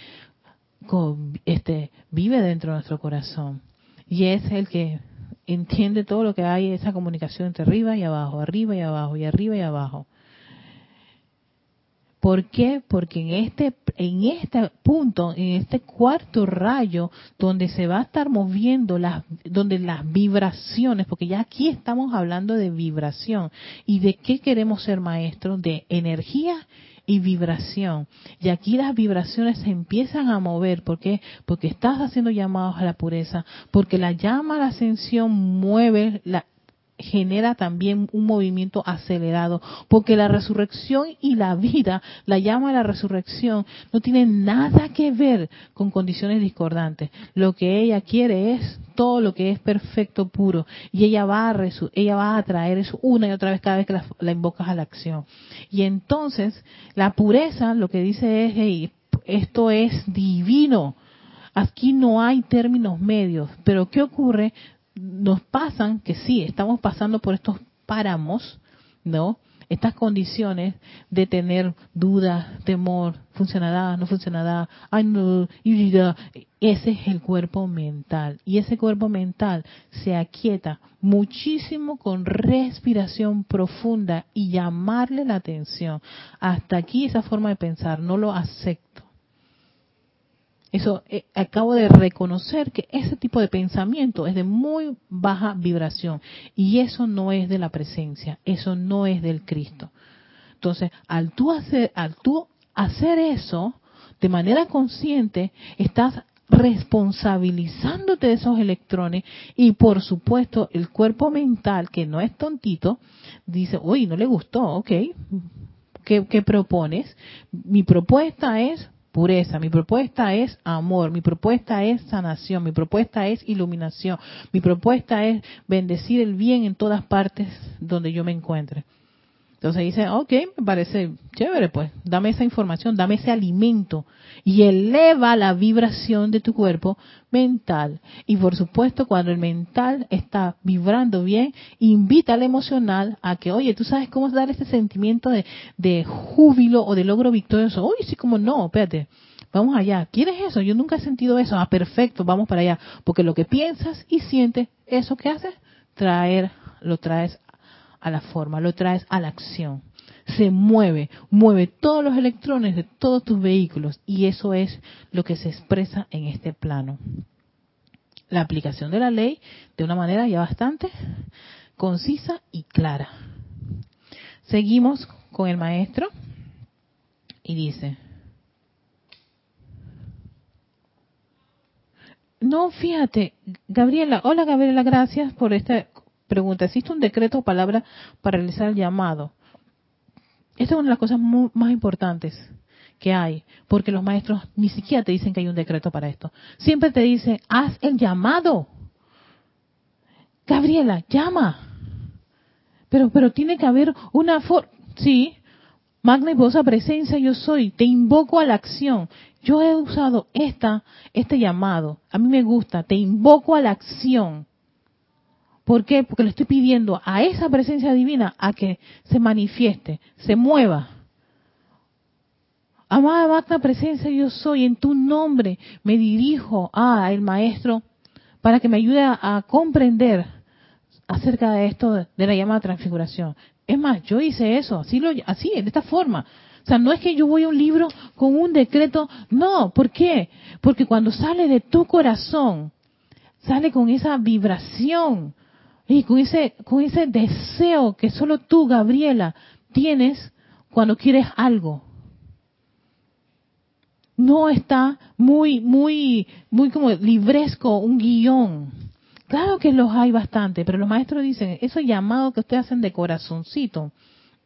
este, vive dentro de nuestro corazón. Y es el que entiende todo lo que hay, esa comunicación entre arriba y abajo, arriba y abajo, y arriba y abajo. ¿Por qué? Porque en este, en este punto, en este cuarto rayo, donde se va a estar moviendo las, donde las vibraciones, porque ya aquí estamos hablando de vibración. ¿Y de qué queremos ser maestros? De energía y vibración. Y aquí las vibraciones se empiezan a mover. ¿Por qué? Porque estás haciendo llamados a la pureza, porque la llama a la ascensión mueve la, genera también un movimiento acelerado, porque la resurrección y la vida, la llama a la resurrección, no tiene nada que ver con condiciones discordantes. Lo que ella quiere es todo lo que es perfecto, puro, y ella va a, ella va a traer eso una y otra vez cada vez que la, invocas a la acción. Y entonces, la pureza lo que dice es, esto es divino. Aquí no hay términos medios, pero ¿qué ocurre? Nos pasan que sí, estamos pasando por estos páramos, ¿no? Estas condiciones de tener dudas, temor, funcionará, no funcionará, ay no, ese es el cuerpo mental. Y ese cuerpo mental se aquieta muchísimo con respiración profunda y llamarle la atención. Hasta aquí esa forma de pensar, no lo acepto eso eh, acabo de reconocer que ese tipo de pensamiento es de muy baja vibración y eso no es de la presencia, eso no es del Cristo. Entonces, al tú hacer, al tú hacer eso de manera consciente, estás responsabilizándote de esos electrones y por supuesto el cuerpo mental, que no es tontito, dice, uy, no le gustó, ok, ¿qué, qué propones? Mi propuesta es pureza, mi propuesta es amor, mi propuesta es sanación, mi propuesta es iluminación, mi propuesta es bendecir el bien en todas partes donde yo me encuentre. Entonces dice, ok, me parece chévere, pues, dame esa información, dame ese alimento y eleva la vibración de tu cuerpo mental. Y por supuesto, cuando el mental está vibrando bien, invita al emocional a que, oye, tú sabes cómo dar ese sentimiento de, de júbilo o de logro victorioso. Oye, sí, como no, espérate. Vamos allá. ¿Quieres eso? Yo nunca he sentido eso. Ah, perfecto, vamos para allá. Porque lo que piensas y sientes, eso que haces, traer, lo traes a la forma, lo traes a la acción. Se mueve, mueve todos los electrones de todos tus vehículos y eso es lo que se expresa en este plano. La aplicación de la ley de una manera ya bastante concisa y clara. Seguimos con el maestro y dice, no, fíjate, Gabriela, hola Gabriela, gracias por esta pregunta. ¿Existe un decreto o palabra para realizar el llamado? Esta es una de las cosas más importantes que hay, porque los maestros ni siquiera te dicen que hay un decreto para esto. Siempre te dicen, haz el llamado. Gabriela, llama. Pero, pero tiene que haber una forma. Sí, magna y presencia yo soy. Te invoco a la acción. Yo he usado esta, este llamado. A mí me gusta. Te invoco a la acción. ¿Por qué? Porque le estoy pidiendo a esa presencia divina a que se manifieste, se mueva. Amada magna presencia yo soy, en tu nombre me dirijo a el maestro para que me ayude a, comprender acerca de esto de, la llamada transfiguración. Es más, yo hice eso, así, lo, así, de esta forma. O sea, no es que yo voy a un libro con un decreto, no, ¿por qué? Porque cuando sale de tu corazón, sale con esa vibración y con ese, con ese deseo que solo tú, Gabriela, tienes cuando quieres algo. No está muy, muy, muy como libresco, un guion. Claro que los hay bastante, pero los maestros dicen, eso llamado que ustedes hacen de corazoncito,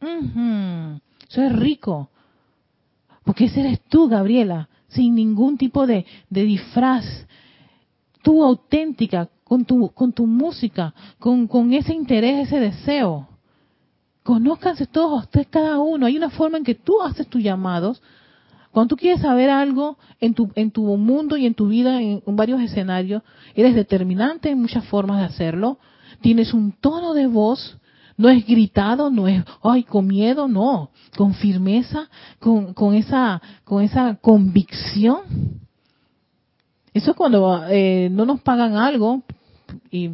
eso es rico. Porque ese eres tú, Gabriela, sin ningún tipo de, de disfraz. Tú auténtica, con tu, con tu música, con, con ese interés, ese deseo. Conózcanse todos ustedes, cada uno. Hay una forma en que tú haces tus llamados. Cuando tú quieres saber algo en tu, en tu mundo y en tu vida, en, varios escenarios, eres determinante en muchas formas de hacerlo. Tienes un tono de voz, no es gritado, no es, ay, con miedo, no, con firmeza, con, con esa, con esa convicción. Eso es cuando eh, no nos pagan algo, y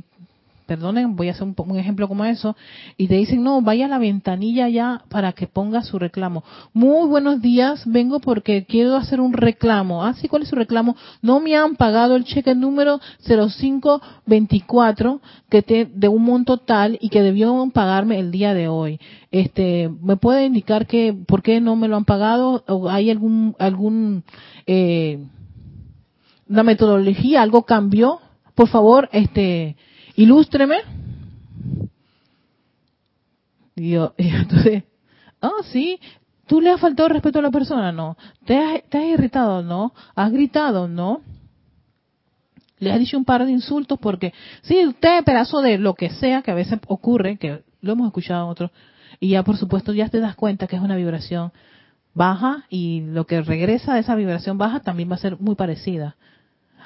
perdonen, voy a hacer un, ejemplo como eso, y te dicen, no, vaya a la ventanilla ya para que ponga su reclamo. Muy buenos días, vengo porque quiero hacer un reclamo. Ah, sí, ¿cuál es su reclamo? No me han pagado el cheque número 0524 que te, de un monto tal y que debieron pagarme el día de hoy. Este, ¿me puede indicar que por qué no me lo han pagado? ¿O hay algún, algún, eh, una metodología, algo cambió? Por favor, este, ilústreme. Y yo, entonces, oh, sí, ¿tú le has faltado respeto a la persona? No. ¿Te has, te has irritado? No. ¿Has gritado? No. Le has dicho un par de insultos porque, sí, usted pedazo de lo que sea que a veces ocurre, que lo hemos escuchado en otros, y ya por supuesto ya te das cuenta que es una vibración baja y lo que regresa de esa vibración baja también va a ser muy parecida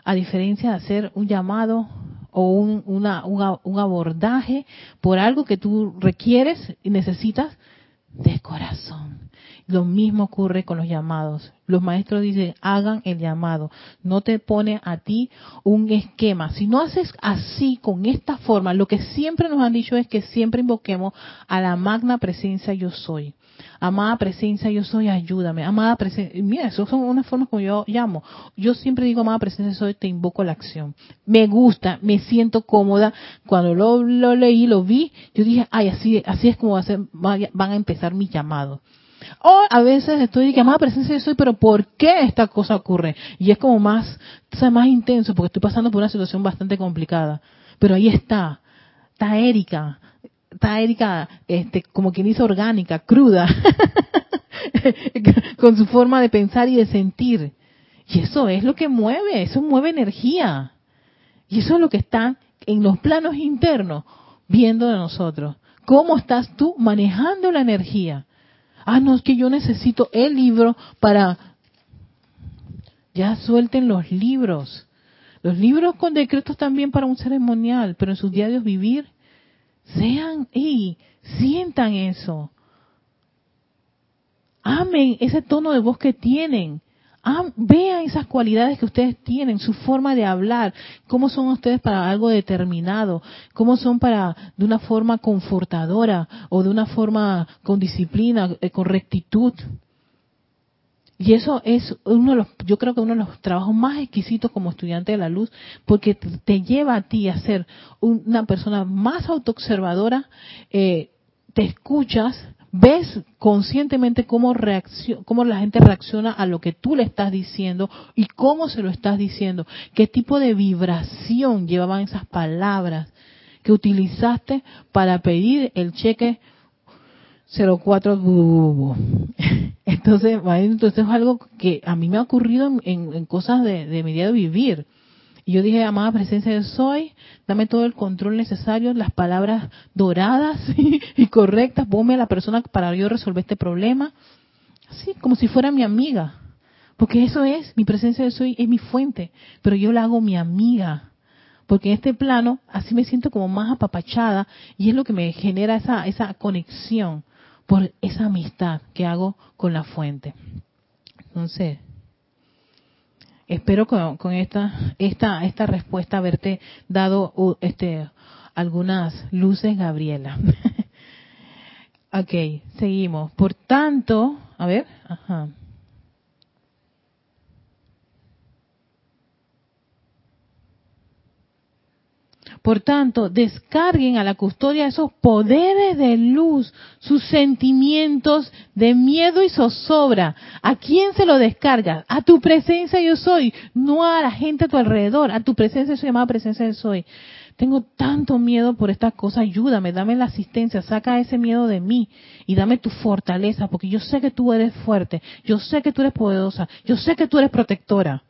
a diferencia de hacer un llamado o un, una, un, abordaje por algo que tú requieres y necesitas de corazón. Lo mismo ocurre con los llamados. Los maestros dicen, hagan el llamado. No te pone a ti un esquema. Si no haces así, con esta forma, lo que siempre nos han dicho es que siempre invoquemos a la magna presencia yo soy. Amada presencia, yo soy, ayúdame. Amada presencia, mira, eso son unas formas como yo llamo. Yo siempre digo, amada presencia, soy, te invoco a la acción. Me gusta, me siento cómoda. Cuando lo, lo leí, lo vi, yo dije, ay, así, así es como van a empezar mis llamados. O a veces estoy que amada presencia yo soy, pero ¿por qué esta cosa ocurre? Y es como más, más intenso porque estoy pasando por una situación bastante complicada. Pero ahí está, está Erika, está Erika, este, como quien dice orgánica, cruda, con su forma de pensar y de sentir. Y eso es lo que mueve, eso mueve energía. Y eso es lo que está en los planos internos viendo de nosotros. ¿Cómo estás tú manejando la energía? Ah, no, es que yo necesito el libro para... Ya suelten los libros. Los libros con decretos también para un ceremonial, pero en sus diarios vivir sean y sientan eso. Amen ese tono de voz que tienen. Ah, vean esas cualidades que ustedes tienen, su forma de hablar, cómo son ustedes para algo determinado, cómo son para de una forma confortadora o de una forma con disciplina, eh, con rectitud. Y eso es uno de los, yo creo que uno de los trabajos más exquisitos como estudiante de la luz, porque te lleva a ti a ser una persona más autoobservadora, eh, te escuchas, ves conscientemente cómo, cómo la gente reacciona a lo que tú le estás diciendo y cómo se lo estás diciendo, qué tipo de vibración llevaban esas palabras que utilizaste para pedir el cheque 04 entonces entonces es algo que a mí me ha ocurrido en, cosas de, de mi día de vivir y yo dije, amada presencia de soy, dame todo el control necesario, las palabras doradas y, correctas, ponme a la persona para yo resolver este problema. Así, como si fuera mi amiga. Porque eso es, mi presencia de soy es mi fuente, pero yo la hago mi amiga. Porque en este plano, así me siento como más apapachada y es lo que me genera esa, esa conexión por esa amistad que hago con la fuente. Entonces, espero con, esta, esta, esta respuesta haberte dado este, algunas luces, Gabriela. ok, seguimos. Por tanto, a ver, ajá. Por tanto, descarguen a la custodia esos poderes de luz, sus sentimientos de miedo y zozobra. ¿A quién se lo descargas? A tu presencia yo soy, no a la gente a tu alrededor, a tu presencia soy llamada presencia yo soy. Tengo tanto miedo por estas cosas, ayúdame, dame la asistencia, saca ese miedo de mí y dame tu fortaleza, porque yo sé que tú eres fuerte, yo sé que tú eres poderosa, yo sé que tú eres protectora.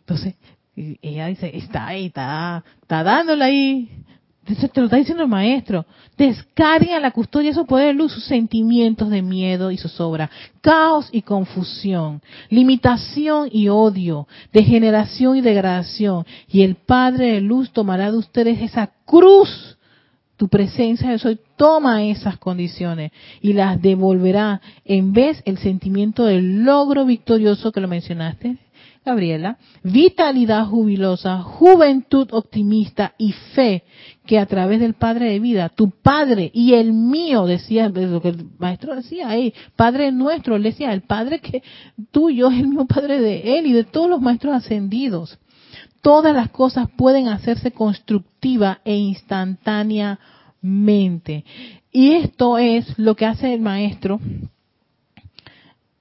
Entonces, y ella dice, está ahí, está, está dándole ahí. te lo está diciendo el maestro. Descarga la custodia esos poderes de luz sus sentimientos de miedo y zozobra, caos y confusión, limitación y odio, degeneración y degradación. Y el Padre de luz tomará de ustedes esa cruz. Tu presencia de soy toma esas condiciones y las devolverá en vez el sentimiento del logro victorioso que lo mencionaste Gabriela, vitalidad jubilosa, juventud optimista y fe que a través del Padre de vida, tu Padre y el mío, decía lo que el maestro decía ahí, Padre nuestro, le decía, el Padre que tuyo es el mismo Padre de él y de todos los maestros ascendidos. Todas las cosas pueden hacerse constructiva e instantáneamente. Y esto es lo que hace el maestro,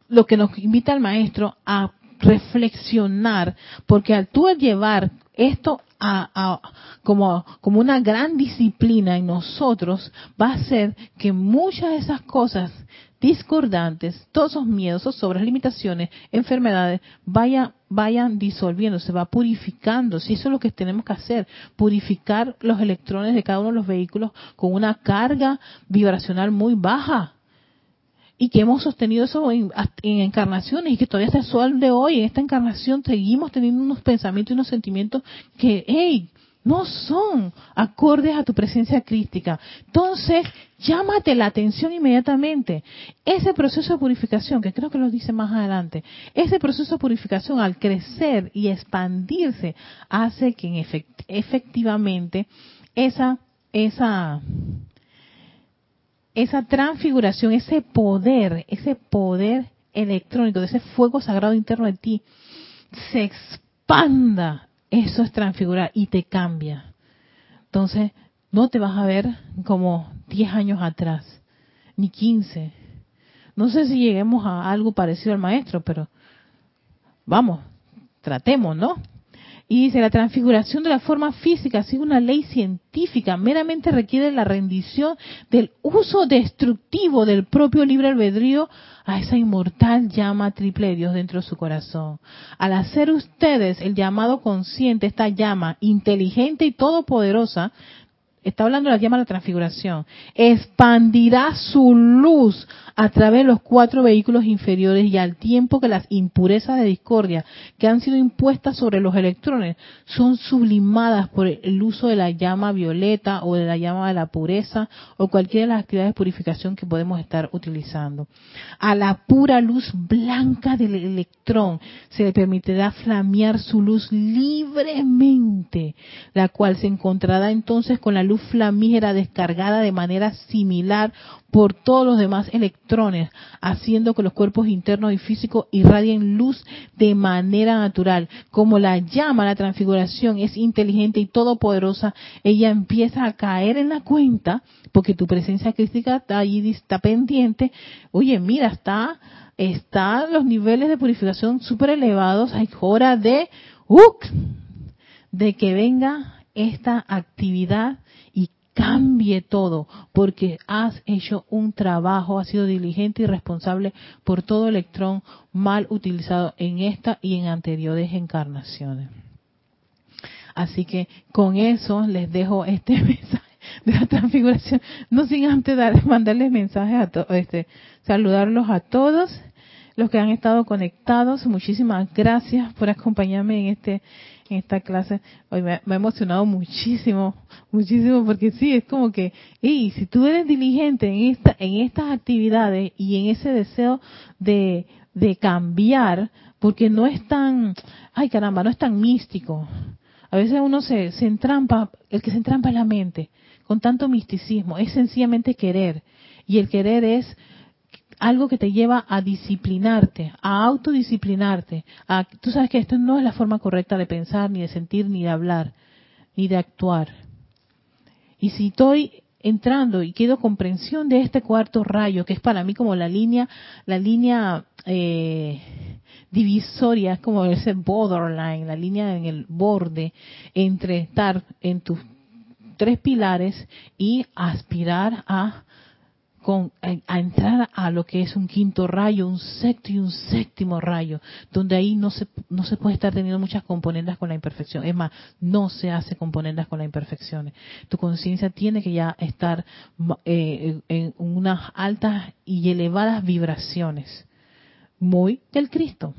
lo que nos invita el maestro a reflexionar, porque al tú llevar esto a, como, como una gran disciplina en nosotros, va a hacer que muchas de esas cosas discordantes, todos esos miedos, esos sobras, limitaciones, enfermedades, vayan, vayan disolviendo, se va purificando. Si eso es lo que tenemos que hacer, purificar los electrones de cada uno de los vehículos con una carga vibracional muy baja y que hemos sostenido eso en, encarnaciones y que todavía hasta el sol de hoy, en esta encarnación, seguimos teniendo unos pensamientos y unos sentimientos que, hey, no son acordes a tu presencia crística. Entonces, llámate la atención inmediatamente. Ese proceso de purificación, que creo que lo dice más adelante, ese proceso de purificación al crecer y expandirse hace que efectivamente esa, esa, esa transfiguración, ese poder, ese poder electrónico, de ese fuego sagrado interno de ti, se expanda. Eso es transfigurar y te cambia. Entonces, no te vas a ver como 10 años atrás, ni 15. No sé si lleguemos a algo parecido al maestro, pero vamos, tratemos, ¿no? Y dice, la transfiguración de la forma física, sigue una ley científica, meramente requiere la rendición del uso destructivo del propio libre albedrío a esa inmortal llama triple Dios dentro de su corazón. Al hacer ustedes el llamado consciente, esta llama inteligente y todopoderosa, está hablando de la llama de la transfiguración, expandirá su luz a través de los cuatro vehículos inferiores y al tiempo que las impurezas de discordia que han sido impuestas sobre los electrones son sublimadas por el uso de la llama violeta o de la llama de la pureza o cualquiera de las actividades de purificación que podemos estar utilizando. A la pura luz blanca del electrón se le permitirá flamear su luz libremente, la cual se encontrará entonces con la luz flamígera descargada de manera similar por todos los demás electrones, haciendo que los cuerpos internos y físicos irradien luz de manera natural. Como la llama, la transfiguración es inteligente y todopoderosa, ella empieza a caer en la cuenta, porque tu presencia crítica está allí, está pendiente. Oye, mira, está, está los niveles de purificación súper elevados, hay hora de, de que venga esta actividad cambie todo, porque has hecho un trabajo, has sido diligente y responsable por todo electrón mal utilizado en esta y en anteriores encarnaciones. Así que con eso les dejo este mensaje de la transfiguración, no sin antes dar, mandarles mensajes a todos, este, saludarlos a todos los que han estado conectados. Muchísimas gracias por acompañarme en este en esta clase. Hoy me, ha emocionado muchísimo, muchísimo, porque sí, es como que, y si tú eres diligente en, esta, en estas actividades y en ese deseo de, de cambiar, porque no es tan, ay caramba, no es tan místico. A veces uno se, se entrampa, el que se entrampa es la mente, con tanto misticismo, es sencillamente querer. Y el querer es algo que te lleva a disciplinarte, a autodisciplinarte. A, tú sabes que esto no es la forma correcta de pensar, ni de sentir, ni de hablar, ni de actuar. Y si estoy entrando y quedo comprensión de este cuarto rayo, que es para mí como la línea, la línea eh, divisoria, es como ese borderline, la línea en el borde entre estar en tus tres pilares y aspirar a con, a, entrar a lo que es un quinto rayo, un sexto y un séptimo rayo, donde ahí no se, no se puede estar teniendo muchas componentes con la imperfección. Es más, no se hace componentes con la imperfección. Tu conciencia tiene que ya estar eh, en unas altas y elevadas vibraciones muy del Cristo.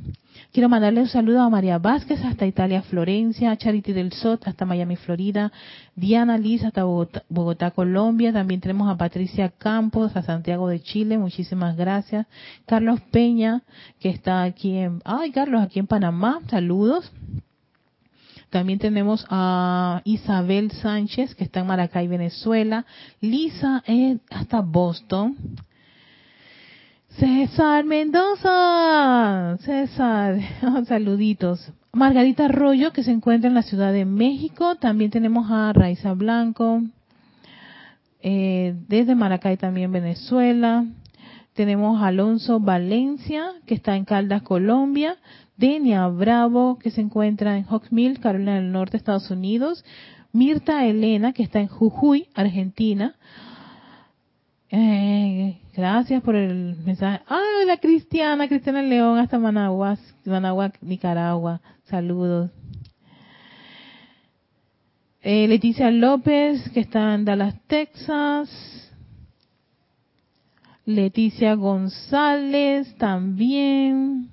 Quiero mandarle un saludo a María Vázquez hasta Italia, Florencia, a Charity del Sot hasta Miami, Florida, Diana Liz hasta Bogotá, Colombia. También tenemos a Patricia Campos, a Santiago de Chile, muchísimas gracias. Carlos Peña, que está aquí en, ay Carlos, aquí en Panamá, saludos. También tenemos a Isabel Sánchez, que está en Maracay, Venezuela. Lisa eh, hasta Boston. César Mendoza, César, saluditos. Margarita Arroyo, que se encuentra en la Ciudad de México. También tenemos a Raiza Blanco, eh, desde Maracay también, Venezuela. Tenemos a Alonso Valencia, que está en Caldas, Colombia. Denia Bravo, que se encuentra en Hawksmill, Carolina del Norte, Estados Unidos. Mirta Elena, que está en Jujuy, Argentina. Eh, gracias por el mensaje. Ah, la Cristiana, Cristiana León, hasta Managua, Managua, Nicaragua. Saludos. Eh, Leticia López, que está en Dallas, Texas. Leticia González también.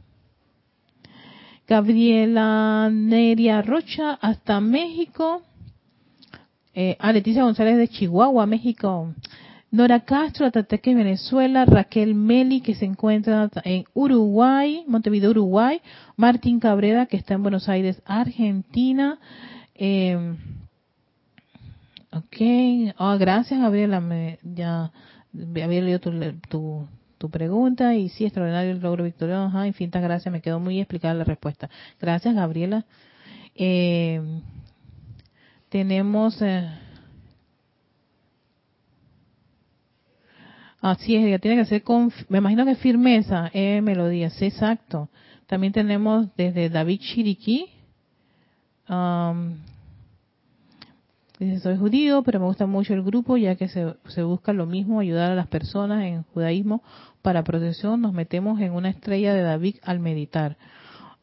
Gabriela Neria Rocha, hasta México. Eh, ah, Leticia González de Chihuahua, México. Nora Castro, Atateque, Venezuela, Raquel Meli, que se encuentra en Uruguay, Montevideo, Uruguay, Martín Cabrera, que está en Buenos Aires, Argentina. Eh, ok, oh, gracias Gabriela, me, ya había leído tu, tu, pregunta y sí, extraordinario el logro victorioso, infinitas gracias, me quedó muy explicada la respuesta. Gracias Gabriela. Eh, tenemos... Eh, Así es, tiene que ser con, me imagino que firmeza, eh, melodía, exacto. También tenemos desde David Chiriquí, dice, soy judío, pero me gusta mucho el grupo, ya que se, se busca lo mismo, ayudar a las personas en judaísmo para protección, nos metemos en una estrella de David al meditar.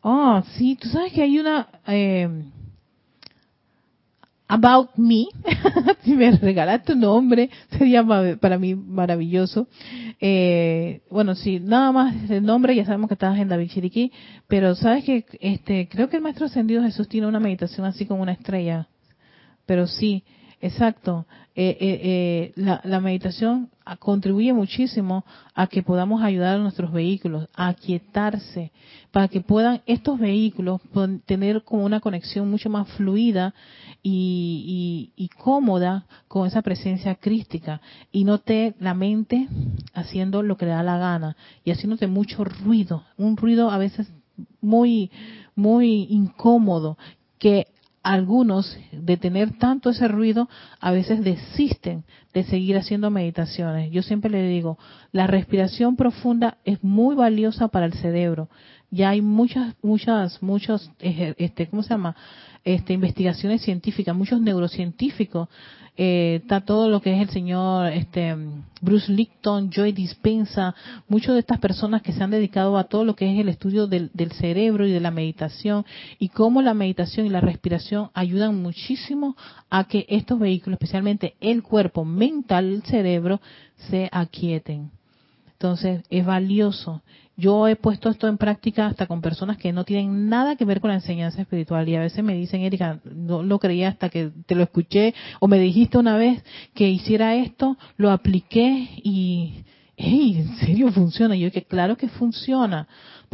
Ah, sí, tú sabes que hay una, eh, About Me, si me regalas tu nombre, sería para mí maravilloso. Eh, bueno, sí, nada más el nombre, ya sabemos que estás en David Chiriquí, pero sabes que este, creo que el Maestro Ascendido Jesús tiene una meditación así como una estrella, pero sí, exacto. Eh, eh, eh la, la, meditación contribuye muchísimo a que podamos ayudar a nuestros vehículos a aquietarse, para que puedan estos vehículos tener como una conexión mucho más fluida y, y, cómoda con esa presencia crística y no te la mente haciendo lo que le da la gana y haciéndote mucho ruido, un ruido a veces muy, muy incómodo que algunos de tener tanto ese ruido a veces desisten de seguir haciendo meditaciones. Yo siempre le digo, la respiración profunda es muy valiosa para el cerebro. Ya hay muchas, muchas, muchos, este, ¿cómo se llama? Este, investigaciones científicas, muchos neurocientíficos eh, está todo lo que es el señor este, Bruce Lipton, Joy Dispensa, muchas de estas personas que se han dedicado a todo lo que es el estudio del, cerebro y de la meditación y cómo la meditación y la respiración ayudan muchísimo a que estos vehículos, especialmente el cuerpo mental, el cerebro, se aquieten. Entonces, es valioso. Yo he puesto esto en práctica hasta con personas que no tienen nada que ver con la enseñanza espiritual y a veces me dicen, Erika, no lo creía hasta que te lo escuché o me dijiste una vez que hiciera esto, lo apliqué y, hey, ¿en serio funciona? Yo que claro que funciona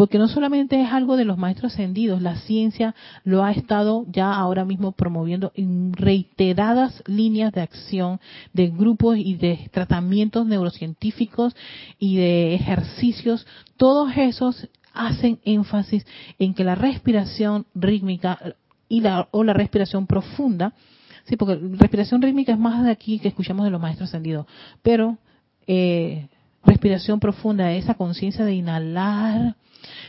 porque no solamente es algo de los maestros ascendidos, la ciencia lo ha estado ya ahora mismo promoviendo en reiteradas líneas de acción de grupos y de tratamientos neurocientíficos y de ejercicios, todos esos hacen énfasis en que la respiración rítmica y la, o la respiración profunda, sí, porque respiración rítmica es más de aquí que escuchamos de los maestros ascendidos, pero eh, respiración profunda, esa conciencia de inhalar,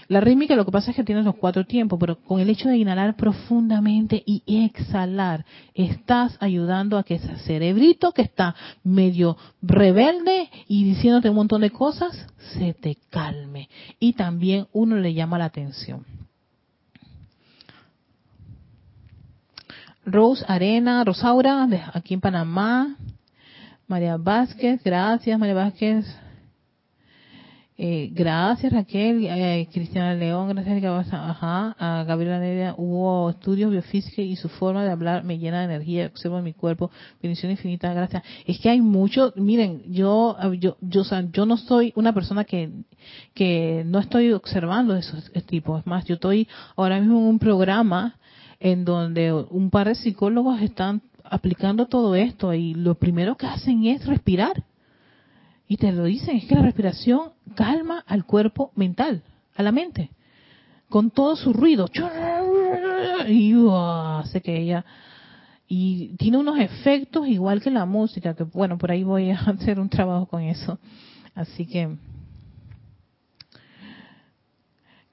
la rítmica lo que pasa es que tienes los cuatro tiempos, pero con el hecho de inhalar profundamente y exhalar, estás ayudando a que ese cerebrito que está medio rebelde y diciéndote un montón de cosas, se te calme. Y también uno le llama la atención. Rose Arena, Rosaura, aquí en Panamá. María Vázquez, gracias María Vázquez. Eh, gracias Raquel, eh, Cristiana León, gracias ajá, a Gabriela Nedia, hubo estudios biofísicos y su forma de hablar me llena de energía, observo mi cuerpo, bendición infinita, gracias. Es que hay mucho, miren, yo, yo, yo, yo no soy una persona que, que no estoy observando esos tipos, es más, yo estoy ahora mismo en un programa en donde un par de psicólogos están aplicando todo esto y lo primero que hacen es respirar y te lo dicen, es que la respiración calma al cuerpo mental, a la mente, con todo su ruido. Y hace que ella... Y tiene unos efectos igual que la música, que bueno, por ahí voy a hacer un trabajo con eso. Así que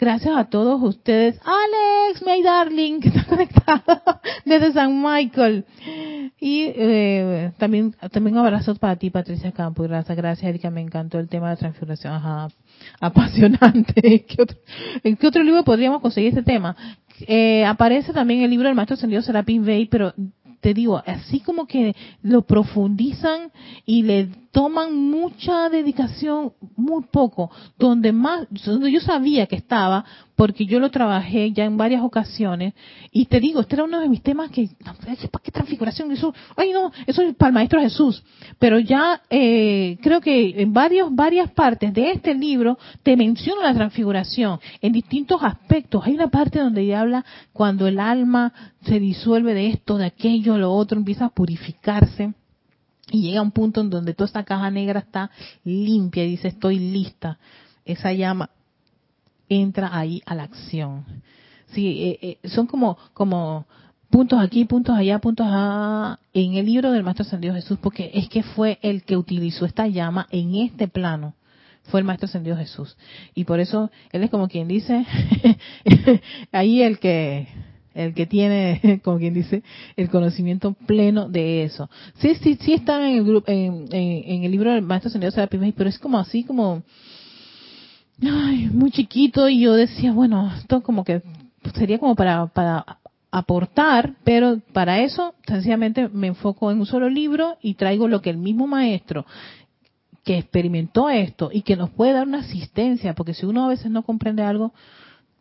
Gracias a todos ustedes. Alex, my darling, que está conectado desde San Michael. Y eh, también también abrazos para ti, Patricia Campos. Gracias, gracias, Erika. Me encantó el tema de transfiguración. Ajá, apasionante. ¿En qué otro libro podríamos conseguir este tema? Eh, aparece también el libro del Maestro Ascendido Serapis Bey, pero te digo, así como que lo profundizan y le toman mucha dedicación, muy poco, donde más, donde yo sabía que estaba, porque yo lo trabajé ya en varias ocasiones, y te digo, este era uno de mis temas que, ¿para qué transfiguración? Eso, ay no, eso es para el Maestro Jesús. Pero ya eh, creo que en varios, varias partes de este libro te menciono la transfiguración en distintos aspectos. Hay una parte donde ya habla cuando el alma se disuelve de esto, de aquello, lo otro, empieza a purificarse y llega un punto en donde toda esta caja negra está limpia y dice estoy lista. Esa llama entra ahí a la acción. Sí, eh, eh, son como, como puntos aquí, puntos allá, puntos allá, en el libro del Maestro Ascendido Jesús, porque es que fue el que utilizó esta llama en este plano. Fue el Maestro Ascendido Jesús. Y por eso él es como quien dice, ahí el que el que tiene, como quien dice, el conocimiento pleno de eso. Sí, sí, sí está en el grupo, en, en, el libro del Maestro Ascendido Serapis, pero es como así, como, ay, muy chiquito y yo decía, bueno, esto como que sería como para, para aportar, pero para eso sencillamente me enfoco en un solo libro y traigo lo que el mismo maestro que experimentó esto y que nos puede dar una asistencia, porque si uno a veces no comprende algo,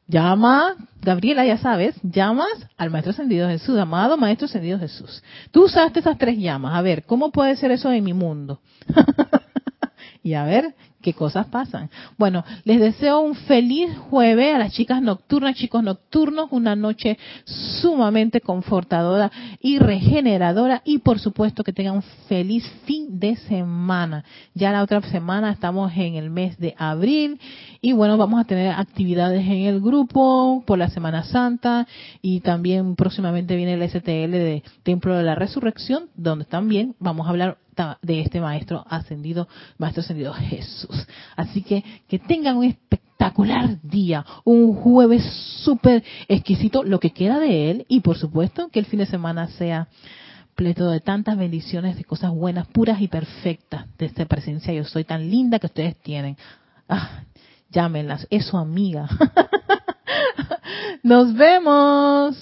llama, Gabriela, ya sabes, llamas al Maestro Ascendido Jesús, amado Maestro Ascendido Jesús. Tú usaste esas tres llamas, a ver, ¿cómo puede ser eso en mi mundo? y a ver qué cosas pasan. Bueno, les deseo un feliz jueves a las chicas nocturnas, chicos nocturnos, una noche sumamente confortadora y regeneradora y por supuesto que tengan un feliz fin de semana. Ya la otra semana estamos en el mes de abril y bueno, vamos a tener actividades en el grupo por la Semana Santa y también próximamente viene el STL de Templo de la Resurrección, donde también vamos a hablar de este maestro ascendido, maestro ascendido Jesús. Así que que tengan un espectacular día, un jueves súper exquisito, lo que queda de él, y por supuesto que el fin de semana sea pleto de tantas bendiciones, de cosas buenas, puras y perfectas de esta presencia yo soy tan linda que ustedes tienen. Ah, llámenlas, es su amiga. Nos vemos.